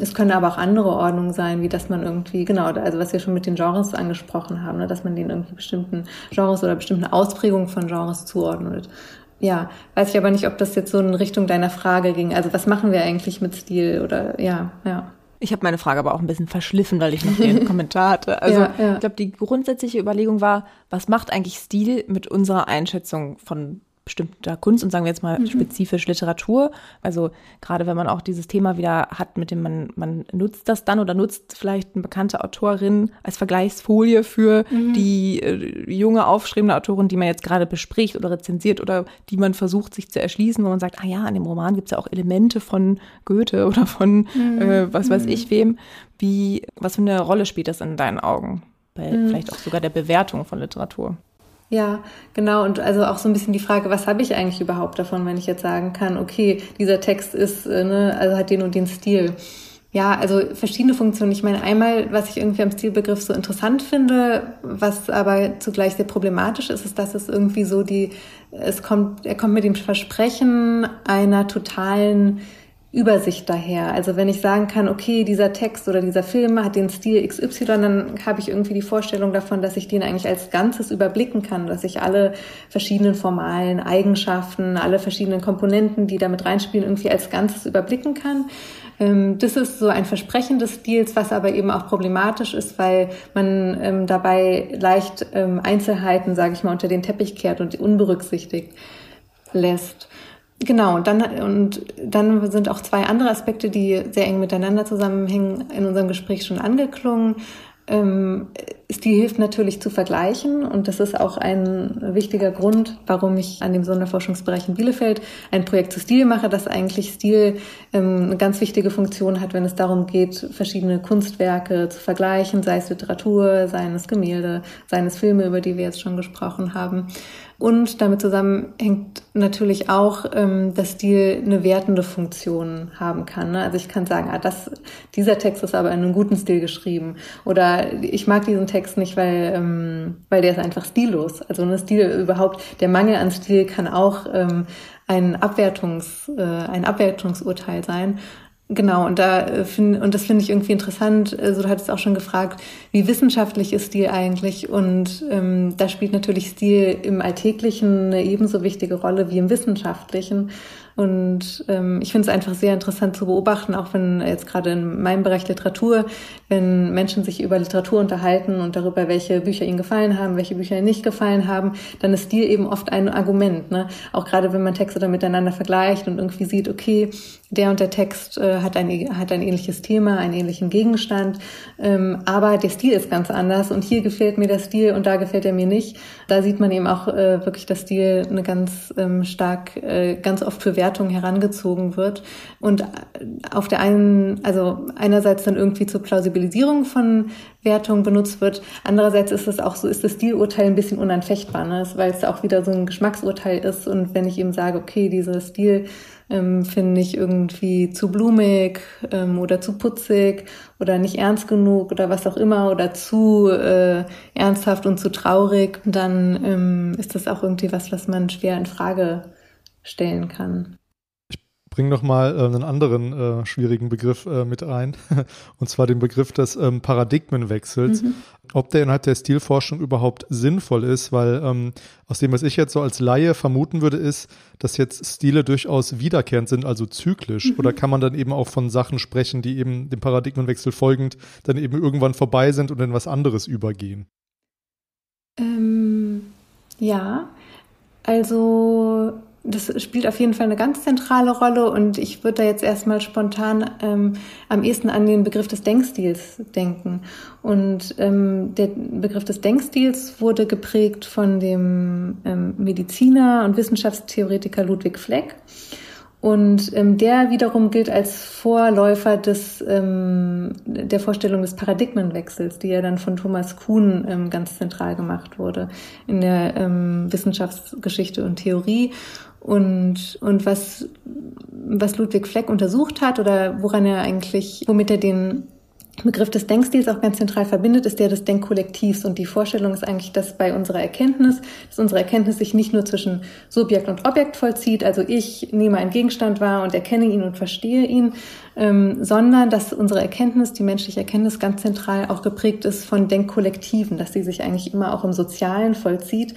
Es können aber auch andere Ordnungen sein, wie dass man irgendwie, genau, also was wir schon mit den Genres angesprochen haben, ne, dass man den irgendwie bestimmten Genres oder bestimmten Ausprägungen von Genres zuordnet. ja, weiß ich aber nicht, ob das jetzt so in Richtung deiner Frage ging. Also was machen wir eigentlich mit Stil oder ja, ja. Ich habe meine Frage aber auch ein bisschen verschliffen, weil ich noch den Kommentar hatte. Also ja, ja. ich glaube, die grundsätzliche Überlegung war, was macht eigentlich Stil mit unserer Einschätzung von bestimmter Kunst und sagen wir jetzt mal mhm. spezifisch Literatur. Also gerade wenn man auch dieses Thema wieder hat, mit dem man, man nutzt das dann oder nutzt vielleicht eine bekannte Autorin als Vergleichsfolie für mhm. die äh, junge, aufstrebende Autorin, die man jetzt gerade bespricht oder rezensiert oder die man versucht sich zu erschließen, wo man sagt, ah ja, in dem Roman gibt es ja auch Elemente von Goethe oder von mhm. äh, was weiß ich mhm. wem. Wie, was für eine Rolle spielt das in deinen Augen? Bei mhm. vielleicht auch sogar der Bewertung von Literatur? Ja, genau. Und also auch so ein bisschen die Frage, was habe ich eigentlich überhaupt davon, wenn ich jetzt sagen kann, okay, dieser Text ist, äh, ne, also hat den und den Stil. Ja, also verschiedene Funktionen. Ich meine, einmal, was ich irgendwie am Stilbegriff so interessant finde, was aber zugleich sehr problematisch ist, ist, dass es irgendwie so die, es kommt, er kommt mit dem Versprechen einer totalen Übersicht daher. Also wenn ich sagen kann, okay, dieser Text oder dieser Film hat den Stil XY, dann habe ich irgendwie die Vorstellung davon, dass ich den eigentlich als Ganzes überblicken kann, dass ich alle verschiedenen formalen Eigenschaften, alle verschiedenen Komponenten, die damit reinspielen, irgendwie als Ganzes überblicken kann. Ähm, das ist so ein Versprechen des Stils, was aber eben auch problematisch ist, weil man ähm, dabei leicht ähm, Einzelheiten, sage ich mal, unter den Teppich kehrt und unberücksichtigt lässt. Genau, und dann, und dann sind auch zwei andere Aspekte, die sehr eng miteinander zusammenhängen, in unserem Gespräch schon angeklungen. Ähm, Stil hilft natürlich zu vergleichen und das ist auch ein wichtiger Grund, warum ich an dem Sonderforschungsbereich in Bielefeld ein Projekt zu Stil mache, das eigentlich Stil ähm, eine ganz wichtige Funktion hat, wenn es darum geht, verschiedene Kunstwerke zu vergleichen, sei es Literatur, seien es Gemälde, seien es Filme, über die wir jetzt schon gesprochen haben. Und damit zusammenhängt natürlich auch, ähm, dass Stil eine wertende Funktion haben kann. Ne? Also ich kann sagen, ah, das, dieser Text ist aber in einem guten Stil geschrieben. Oder ich mag diesen Text nicht, weil, ähm, weil der ist einfach stillos. Also ein Stil überhaupt, der Mangel an Stil kann auch ähm, ein Abwertungs, äh, ein Abwertungsurteil sein. Genau, und da äh, find, und das finde ich irgendwie interessant. Also du hattest auch schon gefragt, wie wissenschaftlich ist Stil eigentlich? Und ähm, da spielt natürlich Stil im Alltäglichen eine ebenso wichtige Rolle wie im Wissenschaftlichen. Und ähm, ich finde es einfach sehr interessant zu beobachten, auch wenn jetzt gerade in meinem Bereich Literatur, wenn Menschen sich über Literatur unterhalten und darüber, welche Bücher ihnen gefallen haben, welche Bücher ihnen nicht gefallen haben, dann ist Stil eben oft ein Argument. Ne? Auch gerade wenn man Texte dann miteinander vergleicht und irgendwie sieht, okay, der und der Text äh, hat, ein, hat ein ähnliches Thema, einen ähnlichen Gegenstand, ähm, aber der Stil ist ganz anders und hier gefällt mir der Stil und da gefällt er mir nicht. Da sieht man eben auch äh, wirklich, dass Stil eine ganz ähm, stark, äh, ganz oft für Wertung herangezogen wird und auf der einen, also einerseits dann irgendwie zur Plausibilisierung von Wertung benutzt wird. Andererseits ist es auch so, ist das Stilurteil ein bisschen unanfechtbar, ne? weil es auch wieder so ein Geschmacksurteil ist und wenn ich eben sage, okay, dieser Stil ähm, finde ich irgendwie zu blumig ähm, oder zu putzig oder nicht ernst genug oder was auch immer oder zu äh, ernsthaft und zu traurig, dann ähm, ist das auch irgendwie was, was man schwer in Frage stellen kann bringe noch mal äh, einen anderen äh, schwierigen Begriff äh, mit ein, und zwar den Begriff des ähm, Paradigmenwechsels. Mhm. Ob der innerhalb der Stilforschung überhaupt sinnvoll ist, weil ähm, aus dem, was ich jetzt so als Laie vermuten würde, ist, dass jetzt Stile durchaus wiederkehrend sind, also zyklisch. Mhm. Oder kann man dann eben auch von Sachen sprechen, die eben dem Paradigmenwechsel folgend dann eben irgendwann vorbei sind und in was anderes übergehen? Ähm, ja, also das spielt auf jeden Fall eine ganz zentrale Rolle und ich würde da jetzt erstmal spontan ähm, am ehesten an den Begriff des Denkstils denken. Und ähm, der Begriff des Denkstils wurde geprägt von dem ähm, Mediziner und Wissenschaftstheoretiker Ludwig Fleck. Und ähm, der wiederum gilt als Vorläufer des, ähm, der Vorstellung des Paradigmenwechsels, die ja dann von Thomas Kuhn ähm, ganz zentral gemacht wurde in der ähm, Wissenschaftsgeschichte und Theorie. Und, und was, was Ludwig Fleck untersucht hat oder woran er eigentlich, womit er den Begriff des Denkstils auch ganz zentral verbindet, ist der des Denkkollektivs. Und die Vorstellung ist eigentlich, dass bei unserer Erkenntnis, dass unsere Erkenntnis sich nicht nur zwischen Subjekt und Objekt vollzieht, also ich nehme einen Gegenstand wahr und erkenne ihn und verstehe ihn, ähm, sondern dass unsere Erkenntnis, die menschliche Erkenntnis ganz zentral auch geprägt ist von Denkkollektiven, dass sie sich eigentlich immer auch im Sozialen vollzieht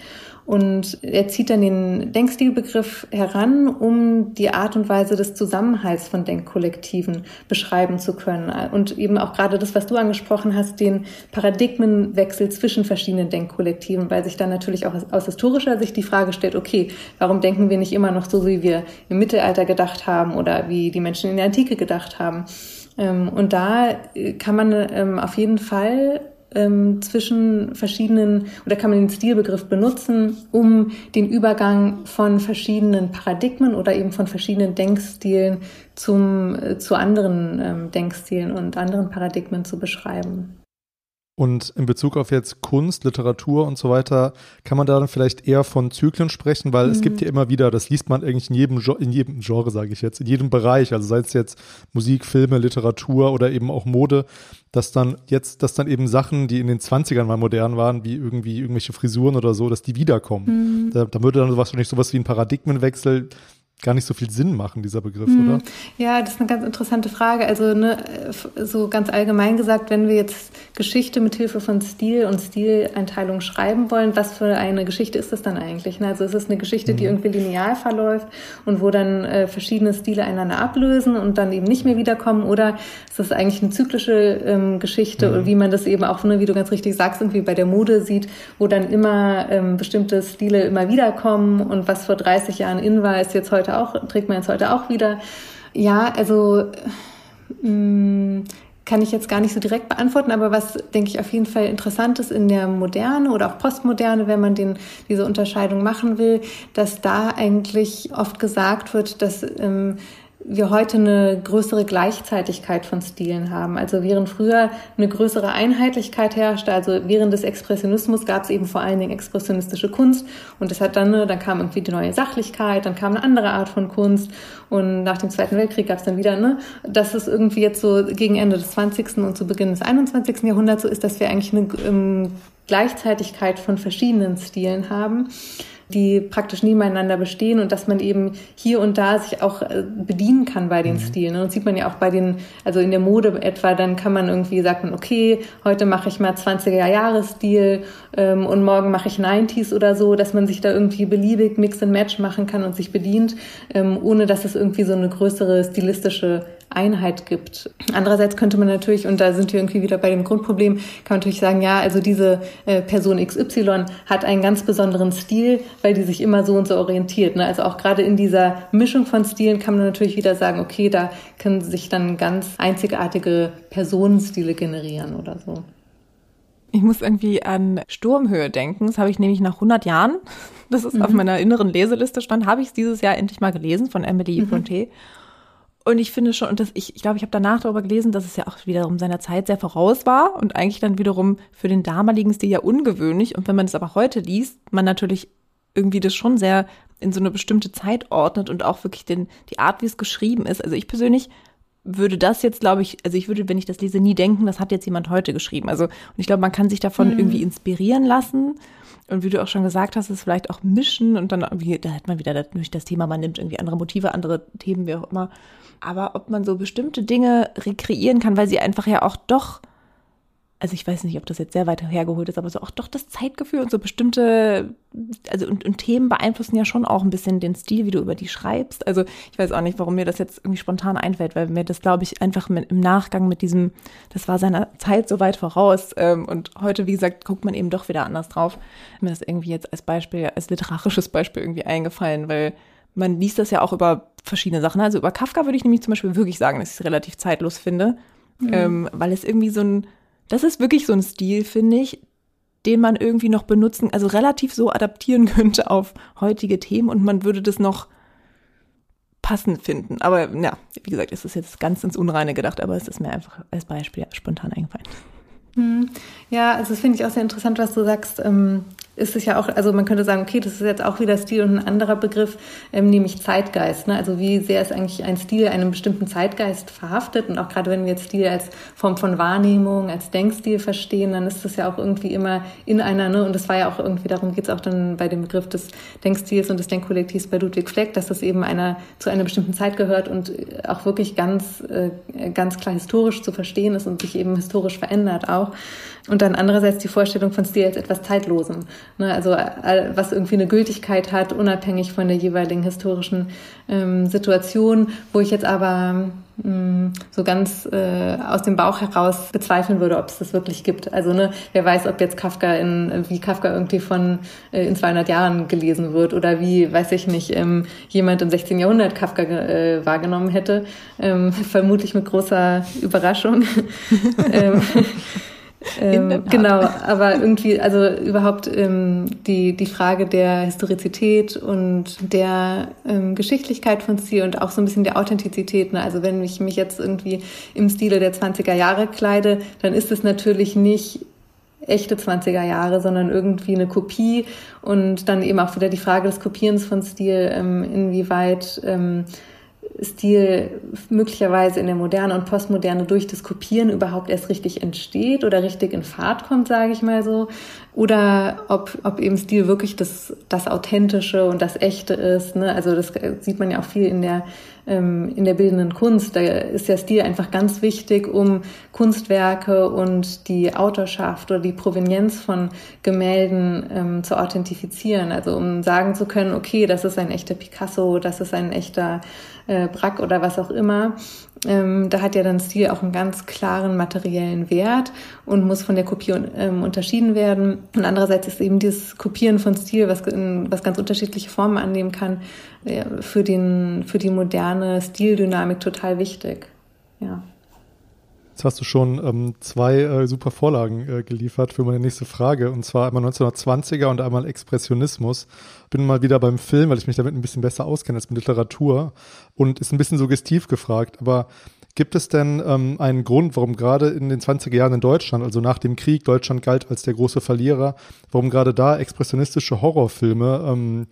und er zieht dann den Denkstilbegriff heran, um die Art und Weise des Zusammenhalts von Denkkollektiven beschreiben zu können. Und eben auch gerade das, was du angesprochen hast, den Paradigmenwechsel zwischen verschiedenen Denkkollektiven, weil sich dann natürlich auch aus historischer Sicht die Frage stellt, okay, warum denken wir nicht immer noch so, wie wir im Mittelalter gedacht haben oder wie die Menschen in der Antike gedacht haben? Ähm, und da kann man ähm, auf jeden Fall ähm, zwischen verschiedenen, oder kann man den Stilbegriff benutzen, um den Übergang von verschiedenen Paradigmen oder eben von verschiedenen Denkstilen zum, äh, zu anderen Denkstilen und anderen Paradigmen zu beschreiben. Und in Bezug auf jetzt Kunst, Literatur und so weiter, kann man da dann vielleicht eher von Zyklen sprechen, weil mhm. es gibt ja immer wieder, das liest man eigentlich in jedem, in jedem Genre, sage ich jetzt, in jedem Bereich, also sei es jetzt Musik, Filme, Literatur oder eben auch Mode, dass dann jetzt, dass dann eben Sachen, die in den 20ern mal modern waren, wie irgendwie irgendwelche Frisuren oder so, dass die wiederkommen. Mhm. Da, da würde dann wahrscheinlich sowas wie ein Paradigmenwechsel gar nicht so viel Sinn machen, dieser Begriff, hm. oder? Ja, das ist eine ganz interessante Frage. Also ne, so ganz allgemein gesagt, wenn wir jetzt Geschichte mit Hilfe von Stil und Stileinteilung schreiben wollen, was für eine Geschichte ist das dann eigentlich? Ne? Also ist es eine Geschichte, die mhm. irgendwie linear verläuft und wo dann äh, verschiedene Stile einander ablösen und dann eben nicht mehr wiederkommen? Oder ist das eigentlich eine zyklische ähm, Geschichte, mhm. wie man das eben auch, ne, wie du ganz richtig sagst, irgendwie bei der Mode sieht, wo dann immer ähm, bestimmte Stile immer wiederkommen und was vor 30 Jahren in war, ist jetzt heute heute auch, trägt man jetzt heute auch wieder. Ja, also mm, kann ich jetzt gar nicht so direkt beantworten, aber was, denke ich, auf jeden Fall interessant ist in der Moderne oder auch Postmoderne, wenn man den, diese Unterscheidung machen will, dass da eigentlich oft gesagt wird, dass ähm, wir heute eine größere Gleichzeitigkeit von Stilen haben. Also während früher eine größere Einheitlichkeit herrschte, also während des Expressionismus gab es eben vor allen Dingen expressionistische Kunst und das hat dann, ne, dann kam irgendwie die neue Sachlichkeit, dann kam eine andere Art von Kunst und nach dem Zweiten Weltkrieg gab es dann wieder, ne, dass es irgendwie jetzt so gegen Ende des 20. und zu Beginn des 21. Jahrhunderts so ist, dass wir eigentlich eine ähm, Gleichzeitigkeit von verschiedenen Stilen haben die praktisch nebeneinander bestehen und dass man eben hier und da sich auch äh, bedienen kann bei den mhm. Stilen. Und das sieht man ja auch bei den, also in der Mode etwa, dann kann man irgendwie sagen, okay, heute mache ich mal 20er Jahre Stil ähm, und morgen mache ich 90s oder so, dass man sich da irgendwie beliebig Mix and Match machen kann und sich bedient, ähm, ohne dass es irgendwie so eine größere stilistische Einheit gibt. Andererseits könnte man natürlich, und da sind wir irgendwie wieder bei dem Grundproblem, kann man natürlich sagen, ja, also diese äh, Person XY hat einen ganz besonderen Stil, weil die sich immer so und so orientiert. Ne? Also auch gerade in dieser Mischung von Stilen kann man natürlich wieder sagen, okay, da können sich dann ganz einzigartige Personenstile generieren oder so. Ich muss irgendwie an Sturmhöhe denken. Das habe ich nämlich nach 100 Jahren, das ist mhm. auf meiner inneren Leseliste stand, habe ich es dieses Jahr endlich mal gelesen von Emily mhm. Bronte. Und ich finde schon, und das, ich, ich glaube, ich habe danach darüber gelesen, dass es ja auch wiederum seiner Zeit sehr voraus war und eigentlich dann wiederum für den damaligen Stil ja ungewöhnlich. Und wenn man es aber heute liest, man natürlich irgendwie das schon sehr in so eine bestimmte Zeit ordnet und auch wirklich den, die Art, wie es geschrieben ist. Also ich persönlich würde das jetzt, glaube ich, also ich würde, wenn ich das lese, nie denken, das hat jetzt jemand heute geschrieben. Also, und ich glaube, man kann sich davon mhm. irgendwie inspirieren lassen. Und wie du auch schon gesagt hast, es vielleicht auch mischen und dann irgendwie, da hat man wieder natürlich das Thema, man nimmt irgendwie andere Motive, andere Themen, wie auch immer. Aber ob man so bestimmte Dinge rekreieren kann, weil sie einfach ja auch doch also ich weiß nicht, ob das jetzt sehr weit hergeholt ist, aber so auch doch das Zeitgefühl und so bestimmte, also und, und, Themen beeinflussen ja schon auch ein bisschen den Stil, wie du über die schreibst. Also ich weiß auch nicht, warum mir das jetzt irgendwie spontan einfällt, weil mir das, glaube ich, einfach mit, im Nachgang mit diesem, das war seiner Zeit so weit voraus. Ähm, und heute, wie gesagt, guckt man eben doch wieder anders drauf. Mir das irgendwie jetzt als Beispiel, als literarisches Beispiel irgendwie eingefallen, weil man liest das ja auch über verschiedene Sachen. Also über Kafka würde ich nämlich zum Beispiel wirklich sagen, dass ich es relativ zeitlos finde, mhm. ähm, weil es irgendwie so ein das ist wirklich so ein Stil, finde ich, den man irgendwie noch benutzen, also relativ so adaptieren könnte auf heutige Themen und man würde das noch passend finden. Aber ja, wie gesagt, es ist jetzt ganz ins Unreine gedacht, aber es ist mir einfach als Beispiel spontan eingefallen. Hm. Ja, also das finde ich auch sehr interessant, was du sagst. Ähm ist es ja auch, also man könnte sagen, okay, das ist jetzt auch wieder Stil und ein anderer Begriff, ähm, nämlich Zeitgeist. Ne? Also wie sehr ist eigentlich ein Stil einem bestimmten Zeitgeist verhaftet? Und auch gerade wenn wir jetzt Stil als Form von Wahrnehmung, als Denkstil verstehen, dann ist das ja auch irgendwie immer in einer, ne? und das war ja auch irgendwie, darum geht es auch dann bei dem Begriff des Denkstils und des Denkkollektivs bei Ludwig Fleck, dass das eben einer zu einer bestimmten Zeit gehört und auch wirklich ganz, äh, ganz klar historisch zu verstehen ist und sich eben historisch verändert auch. Und dann andererseits die Vorstellung von Stil als etwas Zeitlosem. Ne? Also was irgendwie eine Gültigkeit hat, unabhängig von der jeweiligen historischen ähm, Situation, wo ich jetzt aber mh, mm, so ganz äh, aus dem Bauch heraus bezweifeln würde, ob es das wirklich gibt. Also ne, wer weiß, ob jetzt Kafka in, wie Kafka irgendwie von äh, in 200 Jahren gelesen wird oder wie, weiß ich nicht, ähm, jemand im 16. Jahrhundert Kafka äh, wahrgenommen hätte. Ähm, vermutlich mit großer Überraschung. ähm, genau, aber irgendwie, also überhaupt ähm, die, die Frage der Historizität und der ähm, Geschichtlichkeit von Stil und auch so ein bisschen der Authentizität. Ne? Also wenn ich mich jetzt irgendwie im Stile der 20er Jahre kleide, dann ist es natürlich nicht echte 20er Jahre, sondern irgendwie eine Kopie und dann eben auch wieder die Frage des Kopierens von Stil, ähm, inwieweit ähm, Stil möglicherweise in der Moderne und Postmoderne durch das Kopieren überhaupt erst richtig entsteht oder richtig in Fahrt kommt, sage ich mal so. Oder ob, ob eben Stil wirklich das, das Authentische und das Echte ist. Ne? Also das sieht man ja auch viel in der, ähm, in der bildenden Kunst. Da ist der Stil einfach ganz wichtig, um Kunstwerke und die Autorschaft oder die Provenienz von Gemälden ähm, zu authentifizieren. Also um sagen zu können, okay, das ist ein echter Picasso, das ist ein echter äh, Brack oder was auch immer. Ähm, da hat ja dann Stil auch einen ganz klaren materiellen Wert und muss von der Kopie ähm, unterschieden werden. Und andererseits ist eben dieses Kopieren von Stil, was, in, was ganz unterschiedliche Formen annehmen kann, äh, für, den, für die moderne Stildynamik total wichtig. Ja. Jetzt hast du schon ähm, zwei äh, super Vorlagen äh, geliefert für meine nächste Frage, und zwar einmal 1920er und einmal Expressionismus. Bin mal wieder beim Film, weil ich mich damit ein bisschen besser auskenne als mit Literatur und ist ein bisschen suggestiv gefragt, aber Gibt es denn ähm, einen Grund, warum gerade in den 20er Jahren in Deutschland, also nach dem Krieg, Deutschland galt als der große Verlierer, warum gerade da expressionistische Horrorfilme ähm,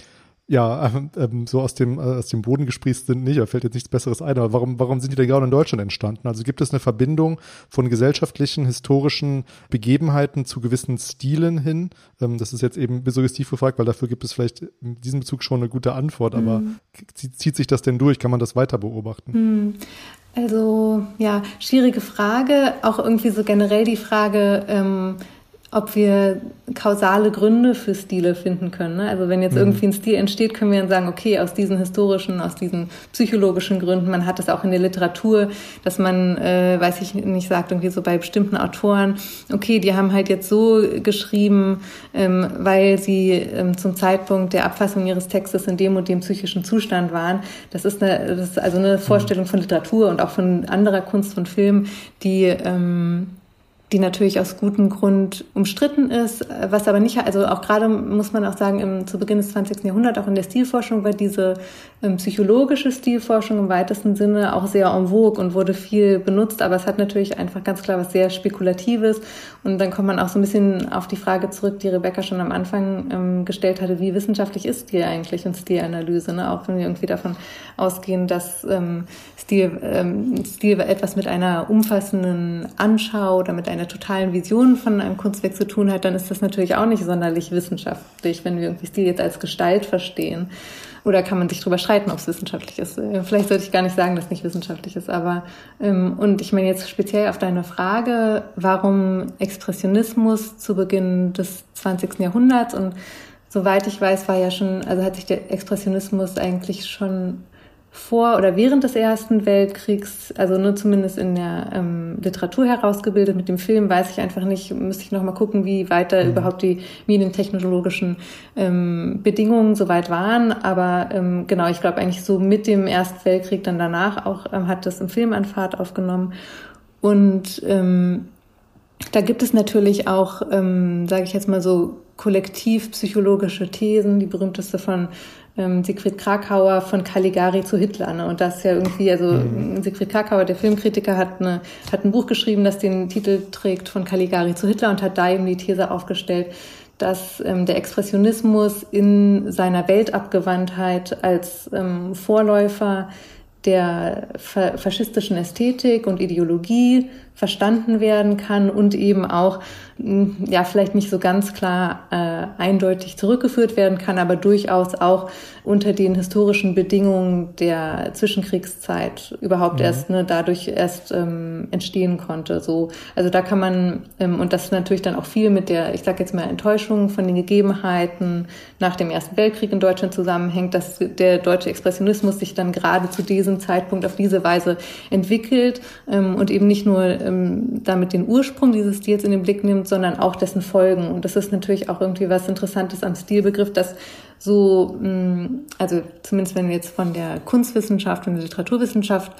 ja, ähm, so aus dem, äh, aus dem Boden gesprießt sind nicht, da fällt jetzt nichts Besseres ein, aber warum, warum sind die denn gerade in Deutschland entstanden? Also gibt es eine Verbindung von gesellschaftlichen, historischen Begebenheiten zu gewissen Stilen hin? Ähm, das ist jetzt eben suggestiv gefragt, weil dafür gibt es vielleicht in diesem Bezug schon eine gute Antwort, aber mhm. zieht sich das denn durch? Kann man das weiter beobachten? Mhm. Also, ja, schwierige Frage. Auch irgendwie so generell die Frage, ähm, ob wir kausale Gründe für Stile finden können. Ne? Also wenn jetzt mhm. irgendwie ein Stil entsteht, können wir dann sagen, okay, aus diesen historischen, aus diesen psychologischen Gründen, man hat es auch in der Literatur, dass man, äh, weiß ich nicht, sagt irgendwie so bei bestimmten Autoren, okay, die haben halt jetzt so geschrieben, ähm, weil sie ähm, zum Zeitpunkt der Abfassung ihres Textes in dem und dem psychischen Zustand waren. Das ist, eine, das ist also eine Vorstellung von Literatur und auch von anderer Kunst, von Film, die ähm, die natürlich aus gutem Grund umstritten ist, was aber nicht, also auch gerade muss man auch sagen, im, zu Beginn des 20. Jahrhunderts, auch in der Stilforschung, war diese ähm, psychologische Stilforschung im weitesten Sinne auch sehr en vogue und wurde viel benutzt, aber es hat natürlich einfach ganz klar was sehr Spekulatives und dann kommt man auch so ein bisschen auf die Frage zurück, die Rebecca schon am Anfang ähm, gestellt hatte, wie wissenschaftlich ist Stil eigentlich und Stilanalyse, ne? auch wenn wir irgendwie davon ausgehen, dass ähm, Stil, ähm, Stil etwas mit einer umfassenden Anschau oder mit einer totalen Vision von einem Kunstwerk zu tun hat, dann ist das natürlich auch nicht sonderlich wissenschaftlich, wenn wir irgendwie Stil jetzt als Gestalt verstehen. Oder kann man sich darüber streiten, ob es wissenschaftlich ist? Äh, vielleicht sollte ich gar nicht sagen, dass es nicht wissenschaftlich ist, aber ähm, und ich meine jetzt speziell auf deine Frage, warum Expressionismus zu Beginn des 20. Jahrhunderts und soweit ich weiß, war ja schon, also hat sich der Expressionismus eigentlich schon vor oder während des Ersten Weltkriegs, also nur zumindest in der ähm, Literatur herausgebildet. Mit dem Film weiß ich einfach nicht, müsste ich noch mal gucken, wie weiter mhm. überhaupt die medientechnologischen ähm, Bedingungen soweit waren. Aber ähm, genau, ich glaube eigentlich so mit dem Ersten Weltkrieg dann danach auch ähm, hat das im Film an Fahrt aufgenommen. Und ähm, da gibt es natürlich auch, ähm, sage ich jetzt mal so, kollektivpsychologische Thesen. Die berühmteste von ähm, Siegfried Krakauer von Caligari zu Hitler. Ne? Und das ist ja irgendwie, also mhm. Siegfried Krakauer, der Filmkritiker, hat, eine, hat ein Buch geschrieben, das den Titel trägt von Caligari zu Hitler und hat da eben die These aufgestellt, dass ähm, der Expressionismus in seiner Weltabgewandtheit als ähm, Vorläufer der faschistischen Ästhetik und Ideologie verstanden werden kann und eben auch ja vielleicht nicht so ganz klar äh, eindeutig zurückgeführt werden kann, aber durchaus auch unter den historischen Bedingungen der Zwischenkriegszeit überhaupt mhm. erst ne, dadurch erst ähm, entstehen konnte. So, also da kann man ähm, und das natürlich dann auch viel mit der, ich sage jetzt mal Enttäuschung von den Gegebenheiten nach dem Ersten Weltkrieg in Deutschland zusammenhängt, dass der deutsche Expressionismus sich dann gerade zu diesem Zeitpunkt auf diese Weise entwickelt ähm, und eben nicht nur ähm, damit den Ursprung dieses Stils in den Blick nimmt, sondern auch dessen Folgen. Und das ist natürlich auch irgendwie was Interessantes am Stilbegriff, dass so, mh, also zumindest wenn wir jetzt von der Kunstwissenschaft und der Literaturwissenschaft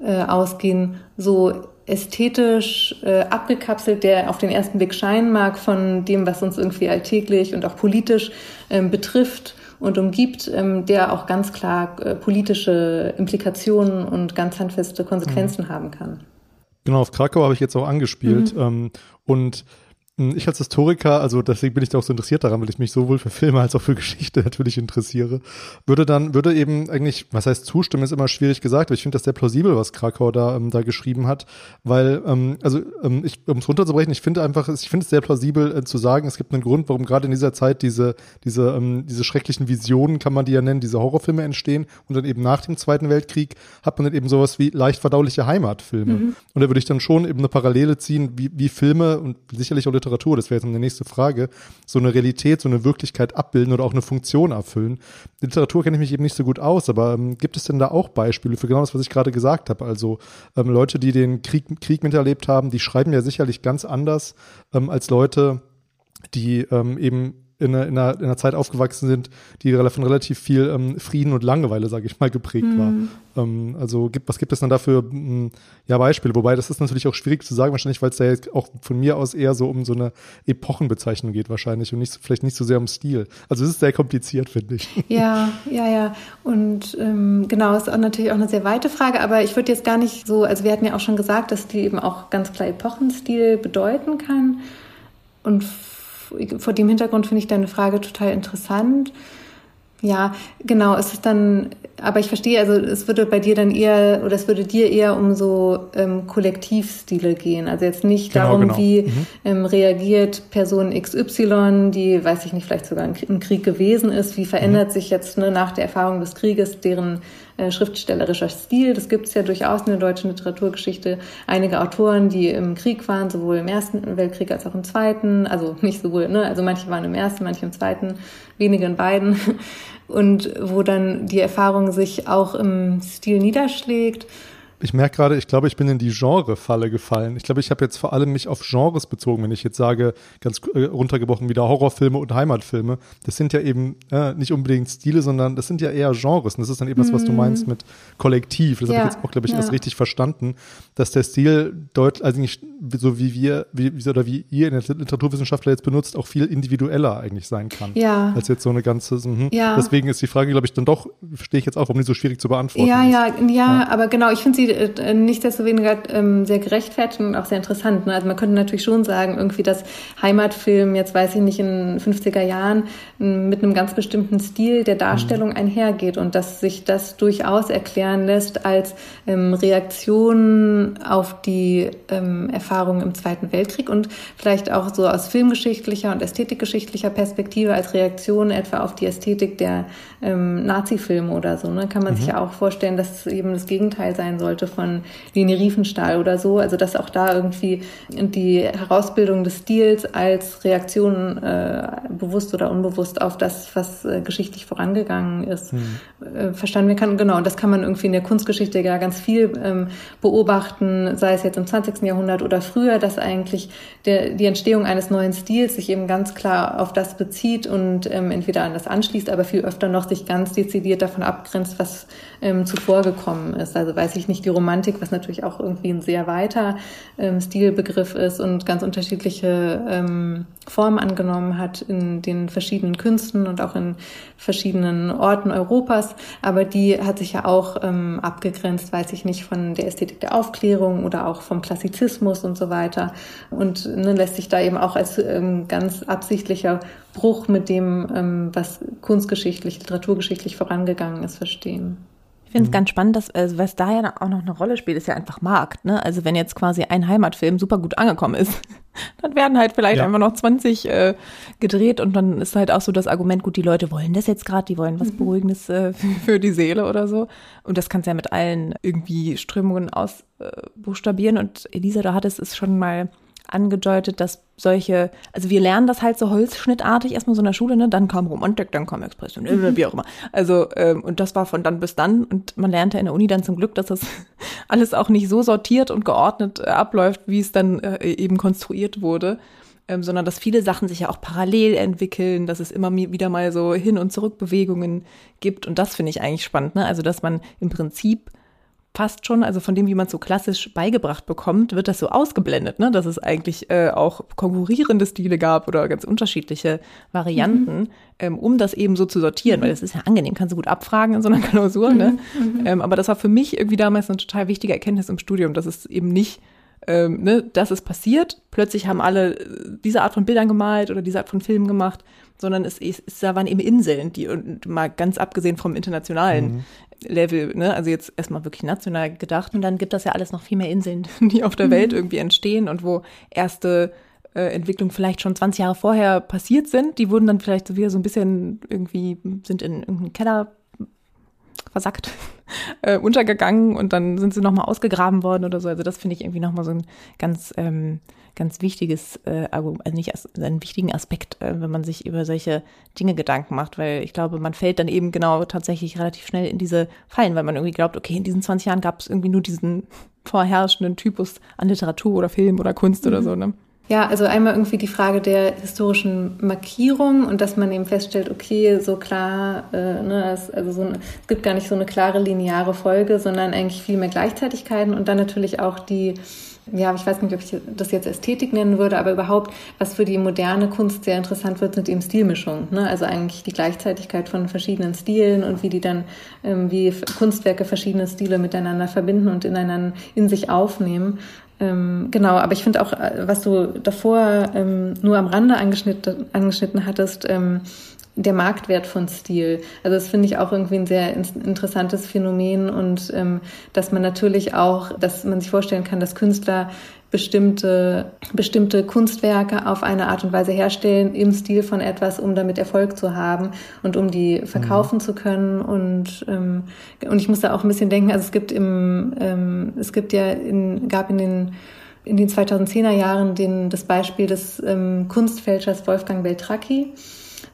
äh, ausgehen, so ästhetisch äh, abgekapselt, der auf den ersten Blick scheinen mag von dem, was uns irgendwie alltäglich und auch politisch ähm, betrifft und umgibt, ähm, der auch ganz klar äh, politische Implikationen und ganz handfeste Konsequenzen mhm. haben kann. Genau, auf Krakau habe ich jetzt auch angespielt. Mhm. Ähm, und ich als Historiker, also deswegen bin ich da auch so interessiert daran, weil ich mich sowohl für Filme als auch für Geschichte natürlich interessiere, würde dann, würde eben eigentlich, was heißt zustimmen, ist immer schwierig gesagt, aber ich finde das sehr plausibel, was Krakau da, ähm, da geschrieben hat, weil, ähm, also ähm, ich, um es runterzubrechen, ich finde einfach, ich finde es sehr plausibel äh, zu sagen, es gibt einen Grund, warum gerade in dieser Zeit diese, diese, ähm, diese schrecklichen Visionen, kann man die ja nennen, diese Horrorfilme entstehen und dann eben nach dem Zweiten Weltkrieg hat man dann eben sowas wie leicht verdauliche Heimatfilme. Mhm. Und da würde ich dann schon eben eine Parallele ziehen, wie, wie Filme und sicherlich auch Literatur, das wäre jetzt eine nächste Frage, so eine Realität, so eine Wirklichkeit abbilden oder auch eine Funktion erfüllen. Die Literatur kenne ich mich eben nicht so gut aus, aber ähm, gibt es denn da auch Beispiele für genau das, was ich gerade gesagt habe? Also ähm, Leute, die den Krieg, Krieg miterlebt haben, die schreiben ja sicherlich ganz anders ähm, als Leute, die ähm, eben in einer, in, einer, in einer Zeit aufgewachsen sind, die von relativ viel ähm, Frieden und Langeweile, sage ich mal, geprägt mhm. war. Ähm, also gibt, was gibt es dann dafür hm, ja, Beispiele? Wobei das ist natürlich auch schwierig zu sagen, wahrscheinlich, weil es da jetzt auch von mir aus eher so um so eine Epochenbezeichnung geht wahrscheinlich und nicht, vielleicht nicht so sehr um Stil. Also es ist sehr kompliziert, finde ich. Ja, ja, ja. Und ähm, genau, ist auch natürlich auch eine sehr weite Frage, aber ich würde jetzt gar nicht so, also wir hatten ja auch schon gesagt, dass die eben auch ganz klar Epochenstil bedeuten kann. Und vor dem Hintergrund finde ich deine Frage total interessant. Ja, genau, es ist dann, aber ich verstehe, also es würde bei dir dann eher, oder es würde dir eher um so ähm, Kollektivstile gehen. Also jetzt nicht genau, darum, genau. wie mhm. ähm, reagiert Person XY, die, weiß ich nicht, vielleicht sogar im Krieg gewesen ist, wie verändert mhm. sich jetzt ne, nach der Erfahrung des Krieges deren äh, schriftstellerischer Stil. Das gibt es ja durchaus in der deutschen Literaturgeschichte. Einige Autoren, die im Krieg waren, sowohl im Ersten Weltkrieg als auch im Zweiten. Also nicht sowohl, ne? also manche waren im Ersten, manche im Zweiten, wenige in beiden. Und wo dann die Erfahrung sich auch im Stil niederschlägt. Ich merke gerade, ich glaube, ich bin in die Genre-Falle gefallen. Ich glaube, ich habe jetzt vor allem mich auf Genres bezogen, wenn ich jetzt sage, ganz äh, runtergebrochen wieder Horrorfilme und Heimatfilme. Das sind ja eben äh, nicht unbedingt Stile, sondern das sind ja eher Genres. Und das ist dann eben das, was du mhm. meinst mit Kollektiv. Das ja. habe ich jetzt auch, glaube ich, ja. erst richtig verstanden, dass der Stil deutlich, also nicht so wie wir, wie, oder wie ihr in der Literaturwissenschaftler jetzt benutzt, auch viel individueller eigentlich sein kann. Ja. Als jetzt so eine ganze, mh. ja. Deswegen ist die Frage, glaube ich, dann doch, verstehe ich jetzt auch, warum die so schwierig zu beantworten ja, ist. Ja, ja, ja, aber genau, ich finde sie äh, nichtsdestoweniger ähm, sehr gerechtfertigt und auch sehr interessant. Ne? Also man könnte natürlich schon sagen, irgendwie, dass Heimatfilm jetzt, weiß ich nicht, in 50er Jahren mit einem ganz bestimmten Stil der Darstellung mhm. einhergeht und dass sich das durchaus erklären lässt als ähm, Reaktion auf die ähm, Erfahrungen im Zweiten Weltkrieg und vielleicht auch so aus filmgeschichtlicher und ästhetikgeschichtlicher Perspektive als Reaktion etwa auf die Ästhetik der ähm, Nazi-Filme oder so. Ne? Kann man mhm. sich ja auch vorstellen, dass es eben das Gegenteil sein sollte von Leni Riefenstahl oder so. Also dass auch da irgendwie die Herausbildung des Stils als Reaktion äh, bewusst oder unbewusst auf das, was äh, geschichtlich vorangegangen ist, mhm. äh, verstanden werden kann. Genau, und das kann man irgendwie in der Kunstgeschichte ja ganz viel ähm, beobachten, sei es jetzt im 20. Jahrhundert oder früher, dass eigentlich der, die Entstehung eines neuen Stils sich eben ganz klar auf das bezieht und ähm, entweder an das anschließt, aber viel öfter noch sich ganz dezidiert davon abgrenzt, was ähm, zuvor gekommen ist. Also weiß ich nicht, die Romantik, was natürlich auch irgendwie ein sehr weiter ähm, Stilbegriff ist und ganz unterschiedliche ähm, Formen angenommen hat in den verschiedenen Künsten und auch in verschiedenen Orten Europas. Aber die hat sich ja auch ähm, abgegrenzt, weiß ich nicht, von der Ästhetik der Aufklärung oder auch vom Klassizismus und so weiter. Und ne, lässt sich da eben auch als ähm, ganz absichtlicher Bruch mit dem, ähm, was kunstgeschichtlich, literaturgeschichtlich vorangegangen ist, verstehen. Ich finde es mhm. ganz spannend, dass, also was da ja auch noch eine Rolle spielt, ist ja einfach Markt. Ne? Also wenn jetzt quasi ein Heimatfilm super gut angekommen ist, dann werden halt vielleicht ja. einfach noch 20 äh, gedreht und dann ist halt auch so das Argument, gut, die Leute wollen das jetzt gerade, die wollen was mhm. Beruhigendes äh, für die Seele oder so. Und das kannst du ja mit allen irgendwie Strömungen ausbuchstabieren. Äh, und Elisa, du hattest es schon mal angedeutet, dass solche, also wir lernen das halt so holzschnittartig erstmal so in der Schule, ne? Dann kam Romantik, dann kam Expression, wie auch immer. Also, ähm, und das war von dann bis dann. Und man lernte in der Uni dann zum Glück, dass das alles auch nicht so sortiert und geordnet äh, abläuft, wie es dann äh, eben konstruiert wurde. Ähm, sondern dass viele Sachen sich ja auch parallel entwickeln, dass es immer wieder mal so Hin- und Zurückbewegungen gibt. Und das finde ich eigentlich spannend, ne? Also, dass man im Prinzip fast schon, also von dem, wie man so klassisch beigebracht bekommt, wird das so ausgeblendet, ne? dass es eigentlich äh, auch konkurrierende Stile gab oder ganz unterschiedliche Varianten, mhm. ähm, um das eben so zu sortieren, mhm. weil es ist ja angenehm, kannst du gut abfragen in so einer Klausur. Ne? Mhm. mhm. Ähm, aber das war für mich irgendwie damals eine total wichtige Erkenntnis im Studium, dass es eben nicht ähm, ne, das ist passiert. Plötzlich haben alle äh, diese Art von Bildern gemalt oder diese Art von Filmen gemacht, sondern es, es, es da waren eben Inseln, die und mal ganz abgesehen vom internationalen mhm. Level, ne, also jetzt erstmal wirklich national gedacht. Und dann gibt das ja alles noch viel mehr Inseln, die auf der mhm. Welt irgendwie entstehen und wo erste äh, Entwicklungen vielleicht schon 20 Jahre vorher passiert sind. Die wurden dann vielleicht so wieder so ein bisschen irgendwie, sind in irgendeinen Keller versackt, äh, untergegangen und dann sind sie nochmal ausgegraben worden oder so. Also das finde ich irgendwie nochmal so ein ganz, ähm, ganz wichtiges, äh, also nicht als, einen wichtigen Aspekt, äh, wenn man sich über solche Dinge Gedanken macht, weil ich glaube, man fällt dann eben genau tatsächlich relativ schnell in diese Fallen, weil man irgendwie glaubt, okay, in diesen 20 Jahren gab es irgendwie nur diesen vorherrschenden Typus an Literatur oder Film oder Kunst mhm. oder so, ne? Ja, also einmal irgendwie die Frage der historischen Markierung und dass man eben feststellt, okay, so klar, äh, ne, es, also so eine, es gibt gar nicht so eine klare lineare Folge, sondern eigentlich viel mehr Gleichzeitigkeiten und dann natürlich auch die ja, ich weiß nicht, ob ich das jetzt Ästhetik nennen würde, aber überhaupt, was für die moderne Kunst sehr interessant wird, sind eben Stilmischungen. Ne? Also eigentlich die Gleichzeitigkeit von verschiedenen Stilen und wie die dann, ähm, wie Kunstwerke verschiedene Stile miteinander verbinden und ineinander in sich aufnehmen. Ähm, genau, aber ich finde auch, äh, was du davor ähm, nur am Rande angeschnitten, angeschnitten hattest, ähm, der Marktwert von Stil. Also das finde ich auch irgendwie ein sehr interessantes Phänomen und ähm, dass man natürlich auch, dass man sich vorstellen kann, dass Künstler bestimmte, bestimmte Kunstwerke auf eine Art und Weise herstellen im Stil von etwas, um damit Erfolg zu haben und um die verkaufen mhm. zu können. Und, ähm, und ich muss da auch ein bisschen denken, also es gibt im, ähm, es gibt ja in, gab in den in den 2010er Jahren den, das Beispiel des ähm, Kunstfälschers Wolfgang Beltracchi,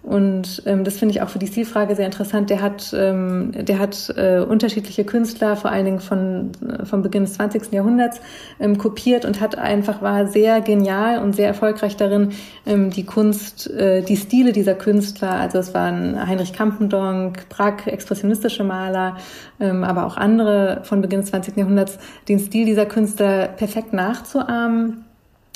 und ähm, das finde ich auch für die Stilfrage sehr interessant. Der hat, ähm, der hat äh, unterschiedliche Künstler, vor allen Dingen von, äh, vom Beginn des 20. Jahrhunderts, ähm, kopiert und hat einfach, war sehr genial und sehr erfolgreich darin, ähm, die Kunst, äh, die Stile dieser Künstler, also es waren Heinrich Kampendonck, Brack, expressionistische Maler, ähm, aber auch andere von Beginn des 20. Jahrhunderts, den Stil dieser Künstler perfekt nachzuahmen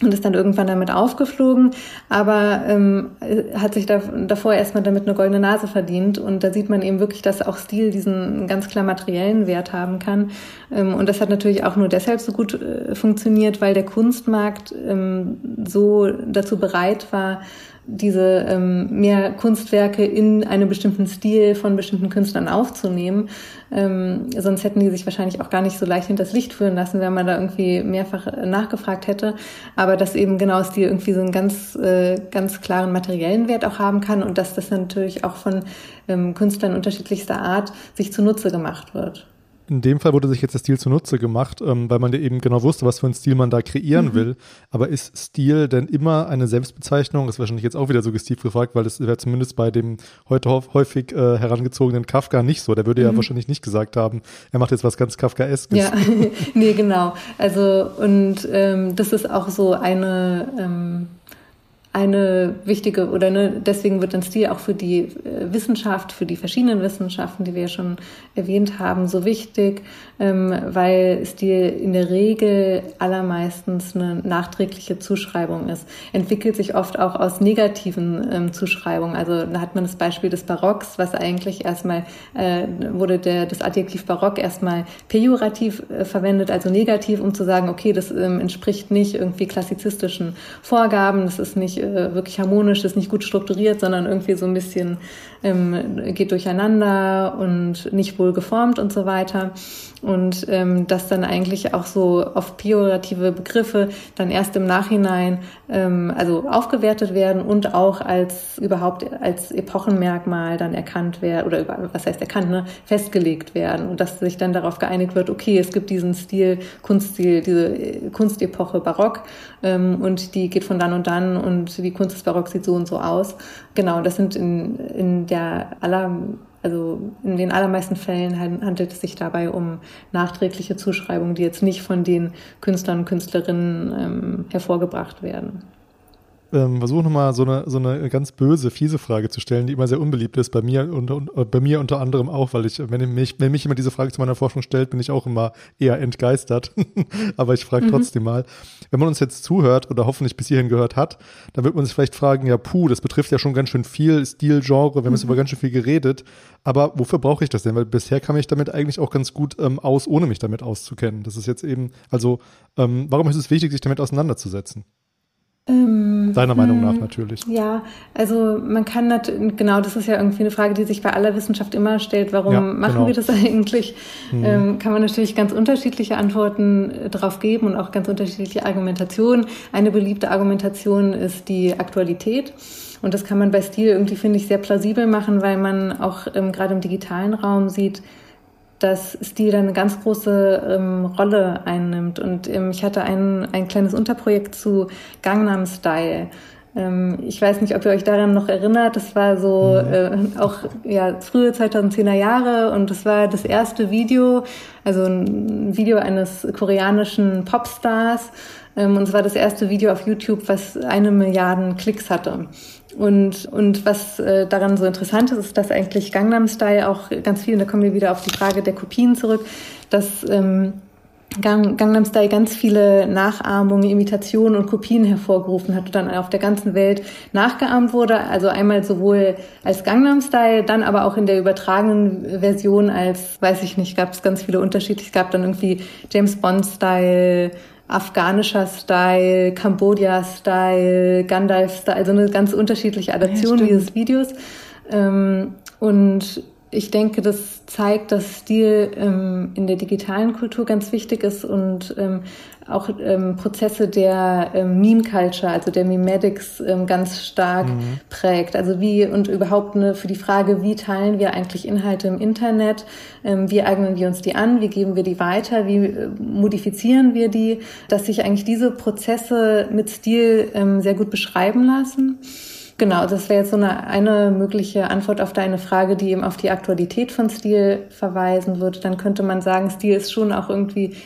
und ist dann irgendwann damit aufgeflogen, aber ähm, hat sich da, davor erstmal damit eine goldene Nase verdient. Und da sieht man eben wirklich, dass auch Stil diesen ganz klar materiellen Wert haben kann. Ähm, und das hat natürlich auch nur deshalb so gut äh, funktioniert, weil der Kunstmarkt ähm, so dazu bereit war, diese ähm, mehr Kunstwerke in einem bestimmten Stil von bestimmten Künstlern aufzunehmen. Ähm, sonst hätten die sich wahrscheinlich auch gar nicht so leicht hinters Licht führen lassen, wenn man da irgendwie mehrfach nachgefragt hätte. Aber dass eben genau Stil irgendwie so einen ganz, äh, ganz klaren materiellen Wert auch haben kann und dass das natürlich auch von ähm, Künstlern unterschiedlichster Art sich zunutze gemacht wird in dem Fall wurde sich jetzt der Stil zunutze gemacht, ähm, weil man ja eben genau wusste, was für einen Stil man da kreieren mhm. will. Aber ist Stil denn immer eine Selbstbezeichnung? Das ist wahrscheinlich jetzt auch wieder suggestiv gefragt, weil das wäre zumindest bei dem heute häufig äh, herangezogenen Kafka nicht so. Der würde mhm. ja wahrscheinlich nicht gesagt haben, er macht jetzt was ganz Kafkaeskes. Ja, nee, genau. Also und ähm, das ist auch so eine ähm, eine wichtige oder ne, deswegen wird dann Stil auch für die äh, Wissenschaft, für die verschiedenen Wissenschaften, die wir schon erwähnt haben, so wichtig, ähm, weil Stil in der Regel allermeistens eine nachträgliche Zuschreibung ist. Entwickelt sich oft auch aus negativen ähm, Zuschreibungen. Also da hat man das Beispiel des Barocks, was eigentlich erstmal äh, wurde der, das Adjektiv Barock erstmal pejorativ äh, verwendet, also negativ, um zu sagen, okay, das ähm, entspricht nicht irgendwie klassizistischen Vorgaben, das ist nicht äh, wirklich harmonisch, ist nicht gut strukturiert, sondern irgendwie so ein bisschen ähm, geht durcheinander und nicht wohl geformt und so weiter. Und ähm, dass dann eigentlich auch so oft pejorative Begriffe dann erst im Nachhinein ähm, also aufgewertet werden und auch als überhaupt als Epochenmerkmal dann erkannt werden oder über, was heißt erkannt, ne, festgelegt werden und dass sich dann darauf geeinigt wird, okay, es gibt diesen Stil, Kunststil, diese Kunstepoche Barock ähm, und die geht von dann und dann und die Kunst des Barock sieht so und so aus. Genau, das sind in, in der aller also in den allermeisten Fällen handelt es sich dabei um nachträgliche Zuschreibungen, die jetzt nicht von den Künstlern und Künstlerinnen ähm, hervorgebracht werden ähm, versuche nochmal so eine, so eine ganz böse, fiese Frage zu stellen, die immer sehr unbeliebt ist, bei mir und, und äh, bei mir unter anderem auch, weil ich, wenn mich, wenn mich jemand diese Frage zu meiner Forschung stellt, bin ich auch immer eher entgeistert. Aber ich frage mhm. trotzdem mal. Wenn man uns jetzt zuhört oder hoffentlich bis hierhin gehört hat, dann wird man sich vielleicht fragen, ja, puh, das betrifft ja schon ganz schön viel Stil, Genre, wir haben mhm. jetzt über ganz schön viel geredet. Aber wofür brauche ich das denn? Weil bisher kam ich damit eigentlich auch ganz gut ähm, aus, ohne mich damit auszukennen. Das ist jetzt eben, also, ähm, warum ist es wichtig, sich damit auseinanderzusetzen? Ähm, Deiner Meinung nach hm, natürlich. Ja, also man kann natürlich, genau, das ist ja irgendwie eine Frage, die sich bei aller Wissenschaft immer stellt, warum ja, machen genau. wir das eigentlich? Mhm. Ähm, kann man natürlich ganz unterschiedliche Antworten äh, darauf geben und auch ganz unterschiedliche Argumentationen. Eine beliebte Argumentation ist die Aktualität. Und das kann man bei Stil irgendwie, finde ich, sehr plausibel machen, weil man auch ähm, gerade im digitalen Raum sieht, dass Stil da eine ganz große ähm, Rolle einnimmt. Und ähm, ich hatte ein, ein kleines Unterprojekt zu Gangnam Style. Ähm, ich weiß nicht, ob ihr euch daran noch erinnert. Das war so mhm. äh, auch ja, frühe 2010er Jahre und das war das erste Video, also ein Video eines koreanischen Popstars. Ähm, und es war das erste Video auf YouTube, was eine Milliarde Klicks hatte. Und, und was äh, daran so interessant ist, ist, dass eigentlich Gangnam Style auch ganz viel, und da kommen wir wieder auf die Frage der Kopien zurück, dass ähm, Gangnam Style ganz viele Nachahmungen, Imitationen und Kopien hervorgerufen hat und dann auf der ganzen Welt nachgeahmt wurde. Also einmal sowohl als Gangnam Style, dann aber auch in der übertragenen Version als, weiß ich nicht, gab es ganz viele Unterschiede. Es gab dann irgendwie James Bond Style, afghanischer Style, Cambodia-Style, Gandalf-Style, also eine ganz unterschiedliche Adaption ja, dieses Videos. Ähm, und ich denke, das zeigt, dass Stil ähm, in der digitalen Kultur ganz wichtig ist und ähm, auch ähm, Prozesse der ähm, Meme-Culture, also der Memetics, ähm, ganz stark mhm. prägt. Also wie und überhaupt eine, für die Frage, wie teilen wir eigentlich Inhalte im Internet, ähm, wie eignen wir uns die an, wie geben wir die weiter, wie äh, modifizieren wir die, dass sich eigentlich diese Prozesse mit Stil ähm, sehr gut beschreiben lassen. Genau, das wäre jetzt so eine, eine mögliche Antwort auf deine Frage, die eben auf die Aktualität von Stil verweisen würde. Dann könnte man sagen, Stil ist schon auch irgendwie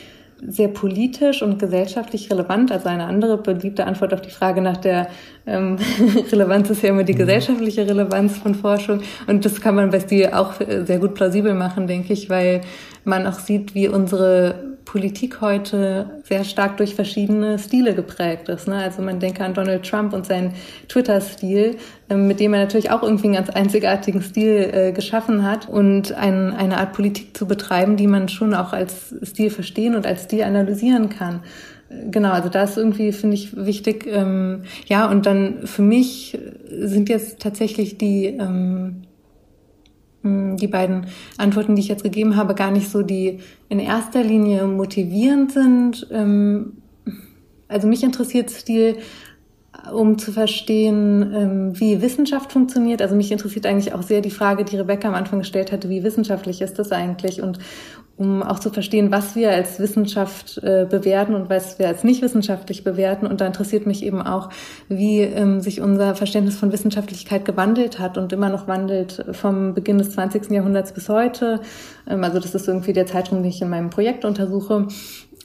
sehr politisch und gesellschaftlich relevant. Also eine andere beliebte Antwort auf die Frage nach der ähm, Relevanz ist ja immer die mhm. gesellschaftliche Relevanz von Forschung. Und das kann man bei Stil auch sehr gut plausibel machen, denke ich, weil man auch sieht, wie unsere Politik heute sehr stark durch verschiedene Stile geprägt ist. Ne? Also man denke an Donald Trump und seinen Twitter-Stil, ähm, mit dem er natürlich auch irgendwie einen ganz einzigartigen Stil äh, geschaffen hat und ein, eine Art Politik zu betreiben, die man schon auch als Stil verstehen und als Stil analysieren kann. Genau, also da ist irgendwie, finde ich, wichtig. Ähm, ja, und dann für mich sind jetzt tatsächlich die ähm, hm, die beiden Antworten, die ich jetzt gegeben habe, gar nicht so die in erster Linie motivierend sind. Ähm, also mich interessiert Stil, um zu verstehen, ähm, wie Wissenschaft funktioniert. Also mich interessiert eigentlich auch sehr die Frage, die Rebecca am Anfang gestellt hatte, wie wissenschaftlich ist das eigentlich? Und um auch zu verstehen, was wir als Wissenschaft äh, bewerten und was wir als nicht wissenschaftlich bewerten. Und da interessiert mich eben auch, wie ähm, sich unser Verständnis von Wissenschaftlichkeit gewandelt hat und immer noch wandelt vom Beginn des 20. Jahrhunderts bis heute. Ähm, also das ist irgendwie der Zeitraum, den ich in meinem Projekt untersuche.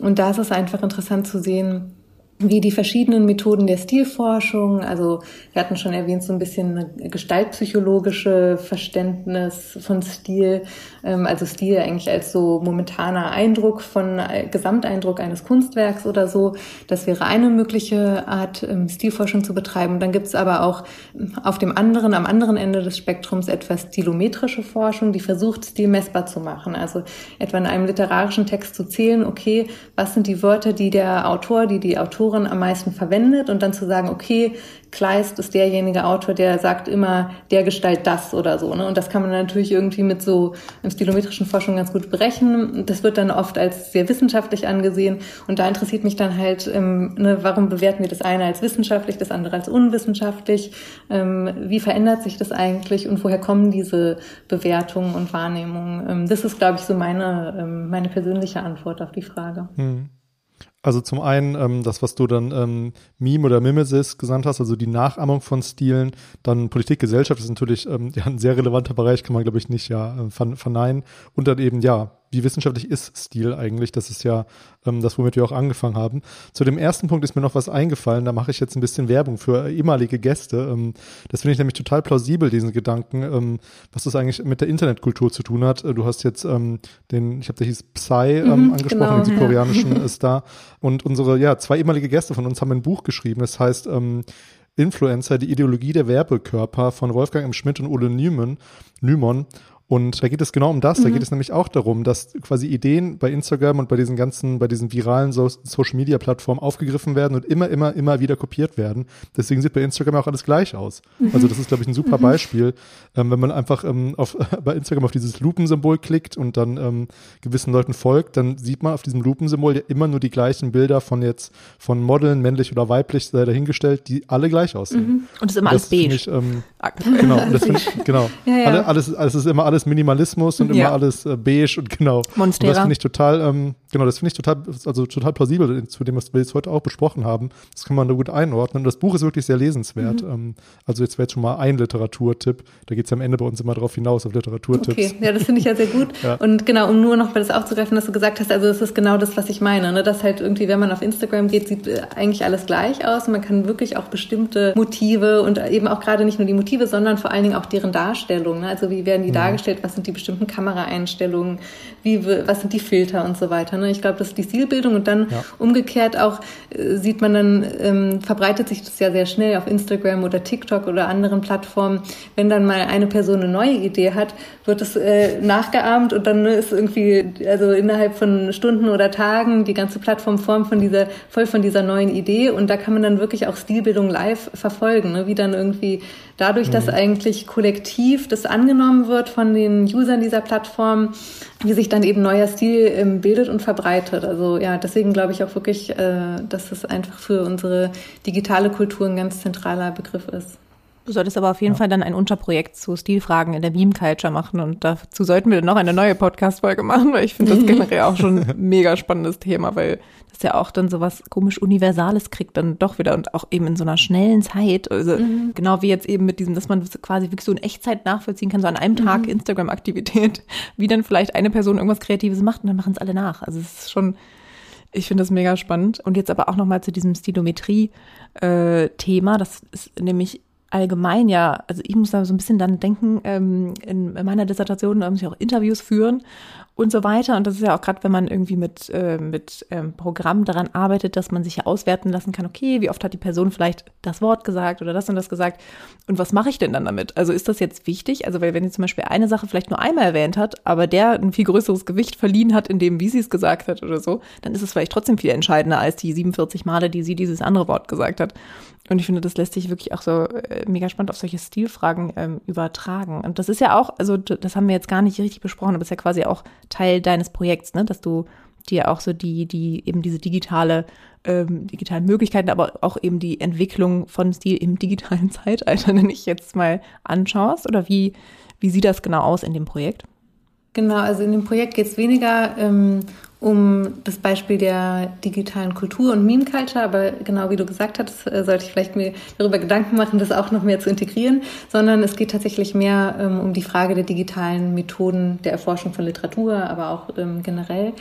Und da ist es einfach interessant zu sehen, wie die verschiedenen Methoden der Stilforschung, also wir hatten schon erwähnt, so ein bisschen gestaltpsychologische Verständnis von Stil, ähm, also Stil eigentlich als so momentaner Eindruck von äh, Gesamteindruck eines Kunstwerks oder so. Das wäre eine mögliche Art, ähm, Stilforschung zu betreiben. Dann gibt es aber auch auf dem anderen, am anderen Ende des Spektrums etwas stilometrische Forschung, die versucht, Stil messbar zu machen. Also etwa in einem literarischen Text zu zählen, okay, was sind die Wörter, die der Autor, die die Autorin Autorin am meisten verwendet und dann zu sagen, okay, Kleist ist derjenige Autor, der sagt immer der Gestalt das oder so. Ne? Und das kann man natürlich irgendwie mit so stilometrischen Forschung ganz gut berechnen. Das wird dann oft als sehr wissenschaftlich angesehen. Und da interessiert mich dann halt, ähm, ne, warum bewerten wir das eine als wissenschaftlich, das andere als unwissenschaftlich? Ähm, wie verändert sich das eigentlich und woher kommen diese Bewertungen und Wahrnehmungen? Ähm, das ist, glaube ich, so meine, ähm, meine persönliche Antwort auf die Frage. Hm. Also zum einen ähm, das, was du dann ähm, Meme oder Mimesis gesandt hast, also die Nachahmung von Stilen, dann Politik, Gesellschaft ist natürlich ähm, ja, ein sehr relevanter Bereich, kann man glaube ich nicht ja äh, verneinen. Und dann eben ja wie wissenschaftlich ist Stil eigentlich? Das ist ja ähm, das, womit wir auch angefangen haben. Zu dem ersten Punkt ist mir noch was eingefallen. Da mache ich jetzt ein bisschen Werbung für ehemalige Gäste. Ähm, das finde ich nämlich total plausibel, diesen Gedanken, ähm, was das eigentlich mit der Internetkultur zu tun hat. Du hast jetzt ähm, den, ich habe da hieß Psy ähm, mhm, angesprochen, genau, den südkoreanischen ja. Star. Und unsere, ja, zwei ehemalige Gäste von uns haben ein Buch geschrieben. Das heißt, ähm, Influencer, die Ideologie der Werbekörper von Wolfgang M. Schmidt und Ole Newman, Nymon. Und da geht es genau um das. Mhm. Da geht es nämlich auch darum, dass quasi Ideen bei Instagram und bei diesen ganzen, bei diesen viralen so Social Media Plattformen aufgegriffen werden und immer, immer, immer wieder kopiert werden. Deswegen sieht bei Instagram auch alles gleich aus. Mhm. Also das ist, glaube ich, ein super mhm. Beispiel. Ähm, wenn man einfach ähm, auf, bei Instagram auf dieses Lupensymbol klickt und dann ähm, gewissen Leuten folgt, dann sieht man auf diesem Lupensymbol ja immer nur die gleichen Bilder von jetzt, von Modeln, männlich oder weiblich, äh, dahingestellt, die alle gleich aussehen. Mhm. Und es ist immer alles beige. Ich, ähm, genau, das ich, genau. Ja, ja. Alle, alles, alles ist immer alles alles Minimalismus und ja. immer alles äh, beige und genau. Monstera. Und das finde ich total, ähm, genau, das finde ich total, also total plausibel zu dem, was wir jetzt heute auch besprochen haben. Das kann man da gut einordnen. Und das Buch ist wirklich sehr lesenswert. Mhm. Ähm, also jetzt wäre jetzt schon mal ein Literaturtipp. Da geht es am Ende bei uns immer drauf hinaus, auf Literaturtipps. Okay, ja, das finde ich ja sehr gut. ja. Und genau, um nur noch bei das aufzugreifen, was du gesagt hast, also das ist genau das, was ich meine. Ne? Dass halt irgendwie, wenn man auf Instagram geht, sieht äh, eigentlich alles gleich aus. Und man kann wirklich auch bestimmte Motive und eben auch gerade nicht nur die Motive, sondern vor allen Dingen auch deren Darstellung. Ne? Also wie werden die mhm. dargestellt? Dargestellt, was sind die bestimmten Kameraeinstellungen, wie, was sind die Filter und so weiter. Ne? Ich glaube, das ist die Stilbildung und dann ja. umgekehrt auch äh, sieht man dann, ähm, verbreitet sich das ja sehr schnell auf Instagram oder TikTok oder anderen Plattformen. Wenn dann mal eine Person eine neue Idee hat, wird es äh, nachgeahmt und dann ist irgendwie, also innerhalb von Stunden oder Tagen die ganze Plattform form von dieser, voll von dieser neuen Idee und da kann man dann wirklich auch Stilbildung live verfolgen, ne? wie dann irgendwie dadurch, mhm. dass eigentlich kollektiv das angenommen wird von den Usern dieser Plattform, wie sich dann eben neuer Stil ähm, bildet und verbreitet. Also ja, deswegen glaube ich auch wirklich, äh, dass es einfach für unsere digitale Kultur ein ganz zentraler Begriff ist. Du solltest aber auf jeden ja. Fall dann ein Unterprojekt zu Stilfragen in der Meme Culture machen und dazu sollten wir noch eine neue Podcast-Folge machen, weil ich finde das generell auch schon ein mega spannendes Thema, weil das ja auch dann so was komisch Universales kriegt dann doch wieder und auch eben in so einer schnellen Zeit, also mhm. genau wie jetzt eben mit diesem, dass man quasi wirklich so in Echtzeit nachvollziehen kann, so an einem Tag mhm. Instagram-Aktivität, wie dann vielleicht eine Person irgendwas Kreatives macht und dann machen es alle nach. Also es ist schon, ich finde das mega spannend. Und jetzt aber auch nochmal zu diesem Stilometrie-Thema. Äh, das ist nämlich allgemein ja, also ich muss da so ein bisschen dann denken, ähm, in meiner Dissertation muss ich auch Interviews führen und so weiter. Und das ist ja auch gerade, wenn man irgendwie mit, äh, mit ähm, Programmen daran arbeitet, dass man sich ja auswerten lassen kann, okay, wie oft hat die Person vielleicht das Wort gesagt oder das und das gesagt und was mache ich denn dann damit? Also ist das jetzt wichtig? Also weil wenn sie zum Beispiel eine Sache vielleicht nur einmal erwähnt hat, aber der ein viel größeres Gewicht verliehen hat, in dem, wie sie es gesagt hat oder so, dann ist es vielleicht trotzdem viel entscheidender als die 47 Male, die sie dieses andere Wort gesagt hat. Und ich finde, das lässt sich wirklich auch so äh, mega spannend auf solche Stilfragen ähm, übertragen. Und das ist ja auch, also das haben wir jetzt gar nicht richtig besprochen, aber es ist ja quasi auch Teil deines Projekts, ne? dass du dir auch so die, die eben diese digitale, ähm, digitalen Möglichkeiten, aber auch eben die Entwicklung von Stil im digitalen Zeitalter, nenne ich jetzt mal, anschaust? Oder wie, wie sieht das genau aus in dem Projekt? Genau, also in dem Projekt geht es weniger ähm, um das Beispiel der digitalen Kultur und Meme Culture, aber genau wie du gesagt hast, äh, sollte ich vielleicht mir darüber Gedanken machen, das auch noch mehr zu integrieren, sondern es geht tatsächlich mehr ähm, um die Frage der digitalen Methoden der Erforschung von Literatur, aber auch ähm, generell.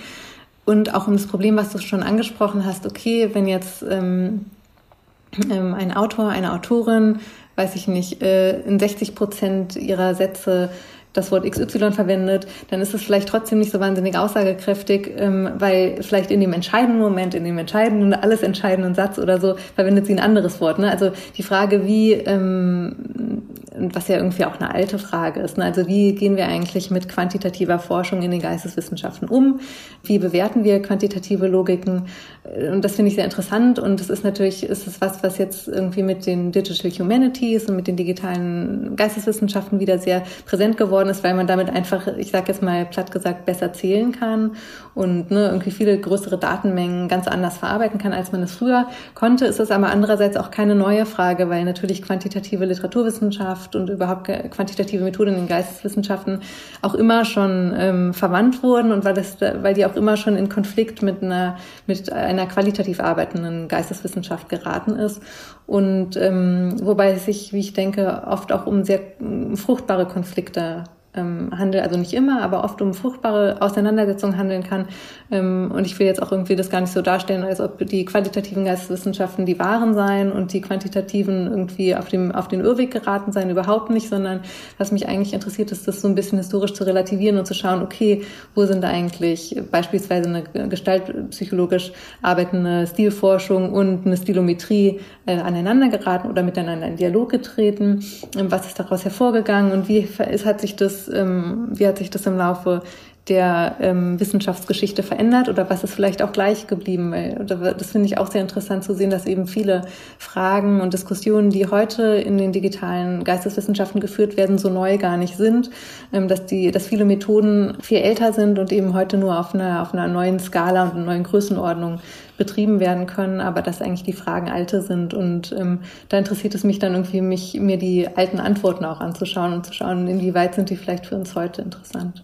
und auch um das Problem, was du schon angesprochen hast, okay, wenn jetzt ähm, ähm, ein Autor, eine Autorin, weiß ich nicht, äh, in 60 Prozent ihrer Sätze das Wort XY verwendet, dann ist es vielleicht trotzdem nicht so wahnsinnig aussagekräftig, ähm, weil vielleicht in dem entscheidenden Moment, in dem entscheidenden, alles entscheidenden Satz oder so, verwendet sie ein anderes Wort. Ne? Also die Frage, wie ähm, was ja irgendwie auch eine alte Frage ist. Ne? Also wie gehen wir eigentlich mit quantitativer Forschung in den Geisteswissenschaften um? Wie bewerten wir quantitative Logiken? Und das finde ich sehr interessant. Und es ist natürlich, ist es was, was jetzt irgendwie mit den Digital Humanities und mit den digitalen Geisteswissenschaften wieder sehr präsent geworden ist, weil man damit einfach, ich sage jetzt mal platt gesagt, besser zählen kann und ne, irgendwie viele größere Datenmengen ganz anders verarbeiten kann, als man es früher konnte. Ist es aber andererseits auch keine neue Frage, weil natürlich quantitative Literaturwissenschaft und überhaupt quantitative Methoden in den Geisteswissenschaften auch immer schon ähm, verwandt wurden und weil, das, weil die auch immer schon in Konflikt mit einer, mit einer qualitativ arbeitenden Geisteswissenschaft geraten ist. Und ähm, wobei es sich, wie ich denke, oft auch um sehr fruchtbare Konflikte ähm, Handel, also nicht immer, aber oft um fruchtbare Auseinandersetzungen handeln kann. Ähm, und ich will jetzt auch irgendwie das gar nicht so darstellen, als ob die qualitativen Geisteswissenschaften die wahren seien und die quantitativen irgendwie auf, dem, auf den Irrweg geraten seien, überhaupt nicht, sondern was mich eigentlich interessiert, ist das so ein bisschen historisch zu relativieren und zu schauen, okay, wo sind da eigentlich beispielsweise eine gestaltpsychologisch arbeitende Stilforschung und eine Stilometrie äh, aneinander geraten oder miteinander in Dialog getreten? Ähm, was ist daraus hervorgegangen und wie ist, hat sich das ähm, wie hat sich das im Laufe der ähm, Wissenschaftsgeschichte verändert oder was ist vielleicht auch gleich geblieben? Weil, das finde ich auch sehr interessant zu sehen, dass eben viele Fragen und Diskussionen, die heute in den digitalen Geisteswissenschaften geführt werden, so neu gar nicht sind, ähm, dass die, dass viele Methoden viel älter sind und eben heute nur auf einer, auf einer neuen Skala und einer neuen Größenordnung betrieben werden können, aber dass eigentlich die Fragen alte sind. Und ähm, da interessiert es mich dann irgendwie, mich, mir die alten Antworten auch anzuschauen und zu schauen, inwieweit sind die vielleicht für uns heute interessant.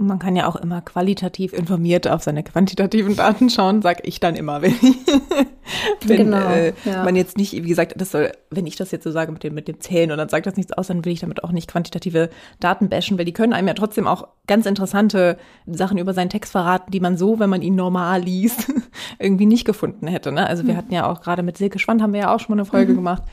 Und man kann ja auch immer qualitativ informiert auf seine quantitativen Daten schauen, sag ich dann immer, wenn, ich, wenn genau, äh, ja. man jetzt nicht, wie gesagt, das soll, wenn ich das jetzt so sage mit dem, mit dem Zählen und dann sagt das nichts aus, dann will ich damit auch nicht quantitative Daten bashen, weil die können einem ja trotzdem auch ganz interessante Sachen über seinen Text verraten, die man so, wenn man ihn normal liest, irgendwie nicht gefunden hätte. Ne? Also wir mhm. hatten ja auch gerade mit Silke Schwand haben wir ja auch schon mal eine Folge mhm. gemacht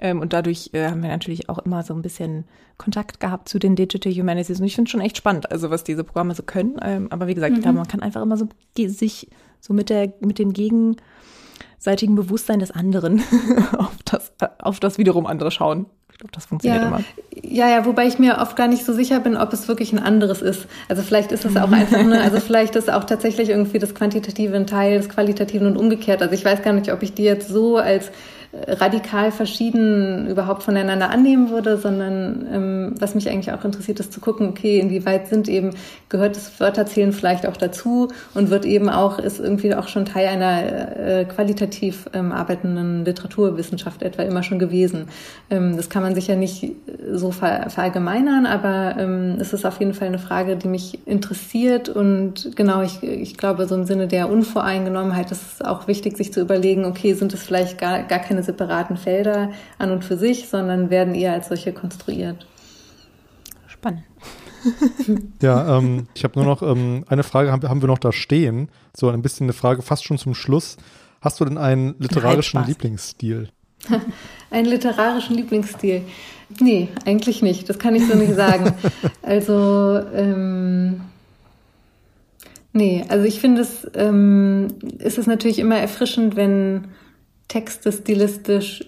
ähm, und dadurch äh, haben wir natürlich auch immer so ein bisschen Kontakt gehabt zu den Digital Humanities. Und ich finde schon echt spannend, also was diese Programme so können. Ähm, aber wie gesagt, mhm. glaube, man kann einfach immer so sich so mit der, mit dem gegenseitigen Bewusstsein des anderen auf das, auf das wiederum andere schauen. Ich glaube, das funktioniert ja, immer. Ja, ja, wobei ich mir oft gar nicht so sicher bin, ob es wirklich ein anderes ist. Also vielleicht ist es auch einfach, ne, also vielleicht ist auch tatsächlich irgendwie das Quantitative ein Teil des Qualitativen und umgekehrt. Also ich weiß gar nicht, ob ich die jetzt so als radikal verschieden überhaupt voneinander annehmen würde, sondern ähm, was mich eigentlich auch interessiert, ist zu gucken, okay, inwieweit sind eben, gehört das Wörterzählen vielleicht auch dazu und wird eben auch, ist irgendwie auch schon Teil einer äh, qualitativ ähm, arbeitenden Literaturwissenschaft etwa immer schon gewesen. Ähm, das kann man sicher nicht so ver verallgemeinern, aber ähm, es ist auf jeden Fall eine Frage, die mich interessiert und genau, ich, ich glaube, so im Sinne der Unvoreingenommenheit ist es auch wichtig, sich zu überlegen, okay, sind es vielleicht gar, gar keine keine separaten Felder an und für sich, sondern werden eher als solche konstruiert. Spannend. ja, ähm, ich habe nur noch ähm, eine Frage, haben, haben wir noch da stehen? So ein bisschen eine Frage fast schon zum Schluss. Hast du denn einen literarischen Lieblingsstil? einen literarischen Lieblingsstil? Nee, eigentlich nicht. Das kann ich so nicht sagen. Also, ähm, nee, also ich finde es, ähm, ist es natürlich immer erfrischend, wenn Texte stilistisch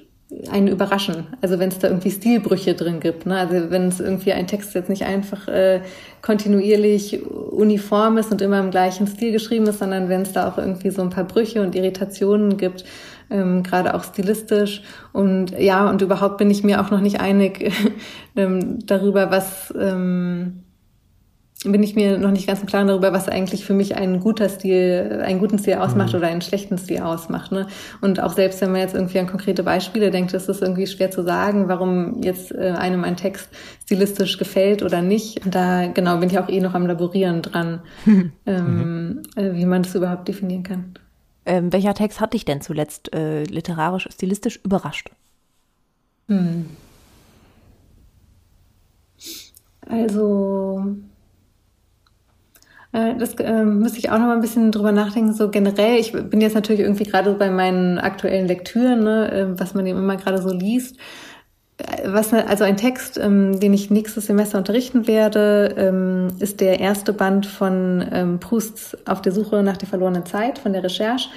einen überraschen. Also wenn es da irgendwie Stilbrüche drin gibt. Ne? Also wenn es irgendwie ein Text jetzt nicht einfach äh, kontinuierlich uniform ist und immer im gleichen Stil geschrieben ist, sondern wenn es da auch irgendwie so ein paar Brüche und Irritationen gibt, ähm, gerade auch stilistisch. Und ja, und überhaupt bin ich mir auch noch nicht einig ähm, darüber, was ähm, bin ich mir noch nicht ganz im Klaren darüber, was eigentlich für mich ein guter Stil, einen guten Stil ausmacht mhm. oder einen schlechten Stil ausmacht. Ne? Und auch selbst wenn man jetzt irgendwie an konkrete Beispiele denkt, ist es irgendwie schwer zu sagen, warum jetzt äh, einem ein Text stilistisch gefällt oder nicht. Da genau bin ich auch eh noch am Laborieren dran, mhm. ähm, äh, wie man das überhaupt definieren kann. Ähm, welcher Text hat dich denn zuletzt äh, literarisch, stilistisch überrascht? Hm. Also das äh, müsste ich auch noch mal ein bisschen drüber nachdenken. So generell, ich bin jetzt natürlich irgendwie gerade bei meinen aktuellen Lektüren, ne, äh, was man eben immer gerade so liest. Äh, was, also ein Text, ähm, den ich nächstes Semester unterrichten werde, ähm, ist der erste Band von ähm, Prousts Auf der Suche nach der verlorenen Zeit von der Recherche.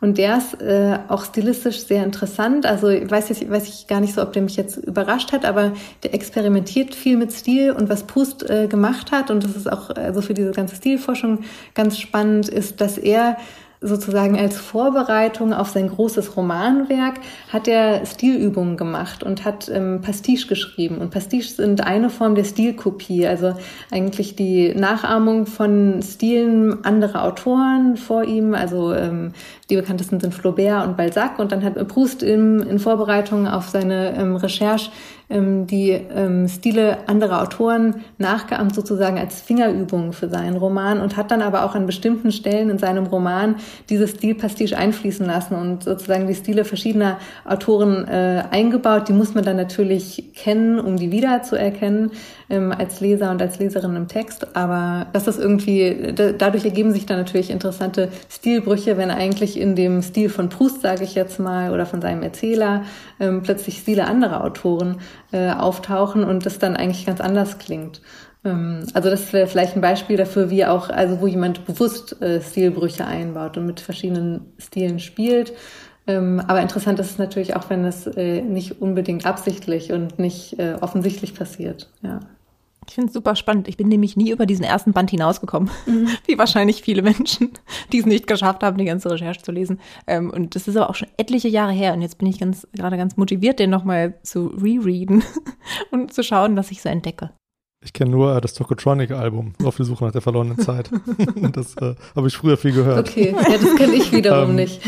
Und der ist äh, auch stilistisch sehr interessant. Also weiß ich, weiß ich gar nicht so, ob der mich jetzt überrascht hat, aber der experimentiert viel mit Stil und was Proust äh, gemacht hat, und das ist auch also für diese ganze Stilforschung ganz spannend, ist, dass er sozusagen als Vorbereitung auf sein großes Romanwerk hat er Stilübungen gemacht und hat ähm, Pastiche geschrieben. Und Pastiche sind eine Form der Stilkopie, also eigentlich die Nachahmung von Stilen anderer Autoren vor ihm. Also ähm, die bekanntesten sind Flaubert und Balzac. Und dann hat Proust in, in Vorbereitung auf seine ähm, Recherche ähm, die ähm, Stile anderer Autoren nachgeahmt sozusagen als Fingerübung für seinen Roman und hat dann aber auch an bestimmten Stellen in seinem Roman dieses Stilpastiche einfließen lassen und sozusagen die Stile verschiedener Autoren äh, eingebaut. Die muss man dann natürlich kennen, um die wiederzuerkennen ähm, als Leser und als Leserin im Text. Aber das ist irgendwie, dadurch ergeben sich dann natürlich interessante Stilbrüche, wenn eigentlich in dem Stil von Proust, sage ich jetzt mal, oder von seinem Erzähler ähm, plötzlich Stile anderer Autoren äh, auftauchen und das dann eigentlich ganz anders klingt. Ähm, also das wäre vielleicht ein Beispiel dafür, wie auch, also wo jemand bewusst äh, Stilbrüche einbaut und mit verschiedenen Stilen spielt. Ähm, aber interessant ist es natürlich auch, wenn es äh, nicht unbedingt absichtlich und nicht äh, offensichtlich passiert. Ja. Ich finde es super spannend. Ich bin nämlich nie über diesen ersten Band hinausgekommen, mhm. wie wahrscheinlich viele Menschen, die es nicht geschafft haben, die ganze Recherche zu lesen. Ähm, und das ist aber auch schon etliche Jahre her. Und jetzt bin ich ganz gerade ganz motiviert, den nochmal zu rereaden und zu schauen, was ich so entdecke. Ich kenne nur äh, das Tokotronic-Album, auf die Suche nach der verlorenen Zeit. das äh, habe ich früher viel gehört. Okay, ja, das kenne ich wiederum ähm, nicht.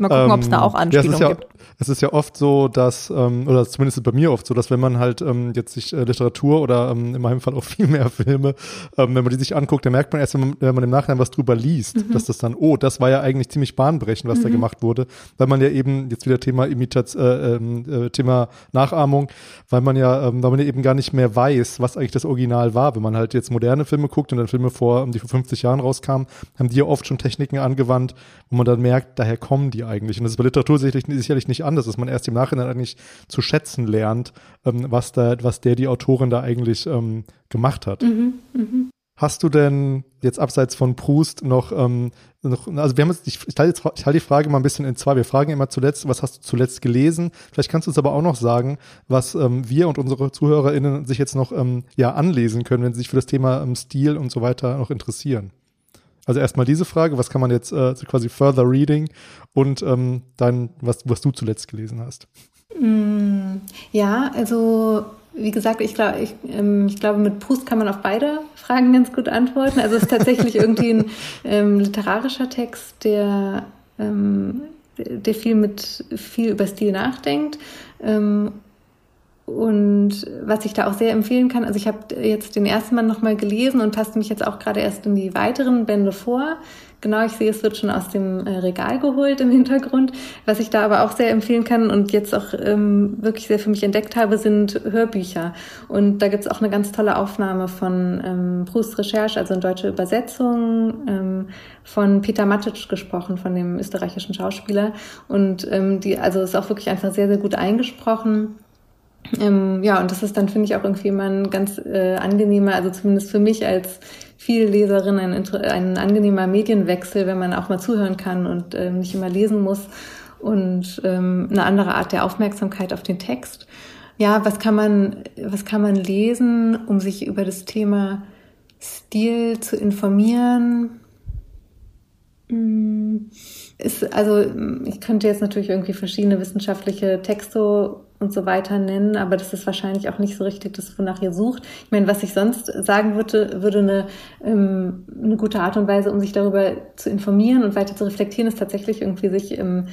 Mal gucken, ähm, ob es da auch Anspielungen ja, gibt es ist ja oft so, dass, ähm, oder zumindest bei mir oft so, dass wenn man halt ähm, jetzt sich äh, Literatur oder ähm, in meinem Fall auch viel mehr Filme, ähm, wenn man die sich anguckt, dann merkt man erst, wenn man, wenn man im Nachhinein was drüber liest, mhm. dass das dann, oh, das war ja eigentlich ziemlich bahnbrechend, was mhm. da gemacht wurde, weil man ja eben, jetzt wieder Thema Imitation, äh, ähm, äh, Thema Nachahmung, weil man ja, ähm, weil man ja eben gar nicht mehr weiß, was eigentlich das Original war. Wenn man halt jetzt moderne Filme guckt und dann Filme vor, die vor 50 Jahren rauskamen, haben die ja oft schon Techniken angewandt, wo man dann merkt, daher kommen die eigentlich. Und das ist bei Literatur sicherlich, sicherlich nicht anders, dass man erst im Nachhinein eigentlich zu schätzen lernt, ähm, was da, was der die Autorin da eigentlich ähm, gemacht hat. Mhm, mh. Hast du denn jetzt abseits von Proust noch, ähm, noch also wir haben jetzt, ich, ich teile jetzt, ich halte die Frage mal ein bisschen in zwei. Wir fragen immer zuletzt, was hast du zuletzt gelesen? Vielleicht kannst du uns aber auch noch sagen, was ähm, wir und unsere ZuhörerInnen sich jetzt noch ähm, ja anlesen können, wenn sie sich für das Thema ähm, Stil und so weiter noch interessieren. Also erstmal diese Frage, was kann man jetzt äh, quasi further reading und ähm, dann, was, was du zuletzt gelesen hast. Mm, ja, also wie gesagt, ich glaube, ich, ähm, ich glaube, mit Proust kann man auf beide Fragen ganz gut antworten. Also es ist tatsächlich irgendwie ein ähm, literarischer Text, der, ähm, der viel mit viel über Stil nachdenkt ähm, und was ich da auch sehr empfehlen kann, also ich habe jetzt den ersten Mal nochmal gelesen und taste mich jetzt auch gerade erst in die weiteren Bände vor. Genau, ich sehe, es wird schon aus dem äh, Regal geholt im Hintergrund. Was ich da aber auch sehr empfehlen kann und jetzt auch ähm, wirklich sehr für mich entdeckt habe, sind Hörbücher. Und da gibt's auch eine ganz tolle Aufnahme von ähm, Bruce Recherche, also in deutsche Übersetzung, ähm, von Peter Matic gesprochen, von dem österreichischen Schauspieler. Und ähm, die, also ist auch wirklich einfach sehr, sehr gut eingesprochen. Ähm, ja, und das ist dann, finde ich, auch irgendwie immer ein ganz äh, angenehmer, also zumindest für mich als viel Leserin ein, ein angenehmer Medienwechsel, wenn man auch mal zuhören kann und ähm, nicht immer lesen muss und ähm, eine andere Art der Aufmerksamkeit auf den Text. Ja, was kann man, was kann man lesen, um sich über das Thema Stil zu informieren? Hm, ist, also ich könnte jetzt natürlich irgendwie verschiedene wissenschaftliche Texte und so weiter nennen, aber das ist wahrscheinlich auch nicht so richtig das, wonach ihr sucht. Ich meine, was ich sonst sagen würde, würde eine, ähm, eine gute Art und Weise, um sich darüber zu informieren und weiter zu reflektieren, ist tatsächlich irgendwie sich im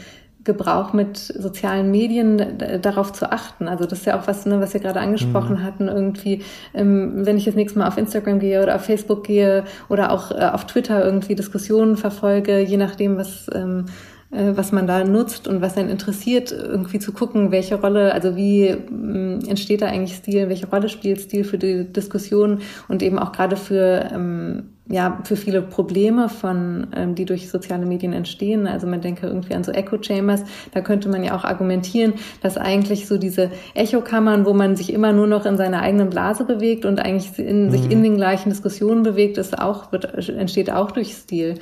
Gebrauch mit sozialen Medien darauf zu achten. Also das ist ja auch was, ne, was wir gerade angesprochen mhm. hatten, irgendwie, ähm, wenn ich das nächste Mal auf Instagram gehe oder auf Facebook gehe oder auch äh, auf Twitter irgendwie Diskussionen verfolge, je nachdem, was ähm, äh, was man da nutzt und was einen interessiert, irgendwie zu gucken, welche Rolle, also wie ähm, entsteht da eigentlich Stil, welche Rolle spielt Stil für die Diskussion und eben auch gerade für ähm, ja, für viele Probleme von, ähm, die durch soziale Medien entstehen. Also man denke irgendwie an so Echo Chambers. Da könnte man ja auch argumentieren, dass eigentlich so diese Echokammern, wo man sich immer nur noch in seiner eigenen Blase bewegt und eigentlich in, mhm. sich in den gleichen Diskussionen bewegt, ist auch, wird, entsteht auch durch Stil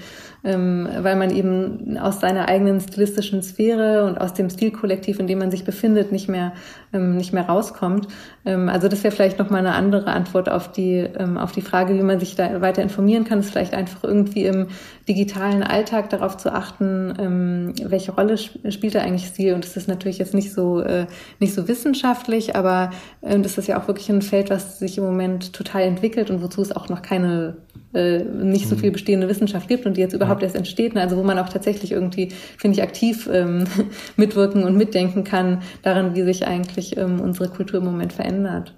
ähm, weil man eben aus seiner eigenen stilistischen Sphäre und aus dem Stilkollektiv, in dem man sich befindet, nicht mehr ähm, nicht mehr rauskommt. Ähm, also das wäre vielleicht noch mal eine andere Antwort auf die ähm, auf die Frage, wie man sich da weiter informieren kann, ist vielleicht einfach irgendwie im digitalen Alltag darauf zu achten, ähm, welche Rolle spielt da eigentlich Stil. Und das ist natürlich jetzt nicht so äh, nicht so wissenschaftlich, aber äh, das ist ja auch wirklich ein Feld, was sich im Moment total entwickelt und wozu es auch noch keine äh, nicht so viel mhm. bestehende Wissenschaft gibt und die jetzt überhaupt erst entsteht, ne? also wo man auch tatsächlich irgendwie, finde ich, aktiv ähm, mitwirken und mitdenken kann daran, wie sich eigentlich ähm, unsere Kultur im Moment verändert.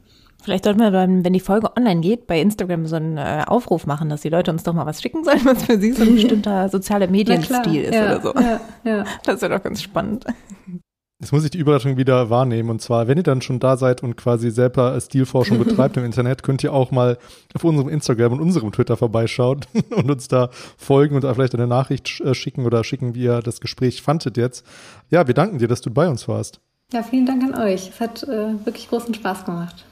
Vielleicht sollten wir dann, wenn die Folge online geht, bei Instagram so einen äh, Aufruf machen, dass die Leute uns doch mal was schicken sollen, was für sie so ein bestimmter sozialer Medienstil ist ja, oder so. Ja, ja. Das wäre doch ganz spannend. Jetzt muss ich die Überleitung wieder wahrnehmen. Und zwar, wenn ihr dann schon da seid und quasi selber Stilforschung betreibt im Internet, könnt ihr auch mal auf unserem Instagram und unserem Twitter vorbeischauen und uns da folgen und da vielleicht eine Nachricht äh, schicken oder schicken, wie ihr das Gespräch fandet jetzt. Ja, wir danken dir, dass du bei uns warst. Ja, vielen Dank an euch. Es hat äh, wirklich großen Spaß gemacht.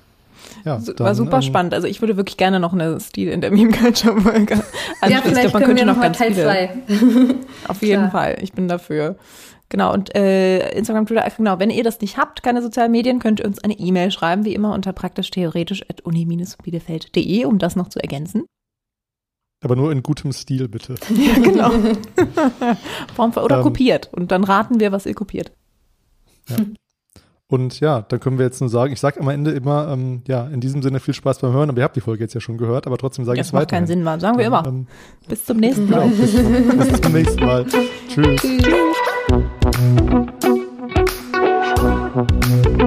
Ja, dann, war super ähm, spannend. Also ich würde wirklich gerne noch eine Stil in der Meme Culture Folge Ja, vielleicht ich glaub, man könnte noch, noch ganz Teil viele. Auf jeden Fall. Ich bin dafür. Genau, und äh, Instagram, Twitter, genau, wenn ihr das nicht habt, keine sozialen Medien, könnt ihr uns eine E-Mail schreiben, wie immer unter praktisch-theoretisch.uni-bielefeld.de, um das noch zu ergänzen. Aber nur in gutem Stil, bitte. ja, genau. Oder ähm, kopiert. Und dann raten wir, was ihr kopiert. Ja. Und ja, dann können wir jetzt nur sagen, ich sage am Ende immer, ähm, ja, in diesem Sinne viel Spaß beim Hören, aber ihr habt die Folge jetzt ja schon gehört, aber trotzdem sage ich es weiter. Das macht keinen Sinn, sagen wir immer. Ähm, bis zum nächsten genau, Mal. Genau, bis, zum, bis, zum, nächsten Mal. Tschüss. Tschüss.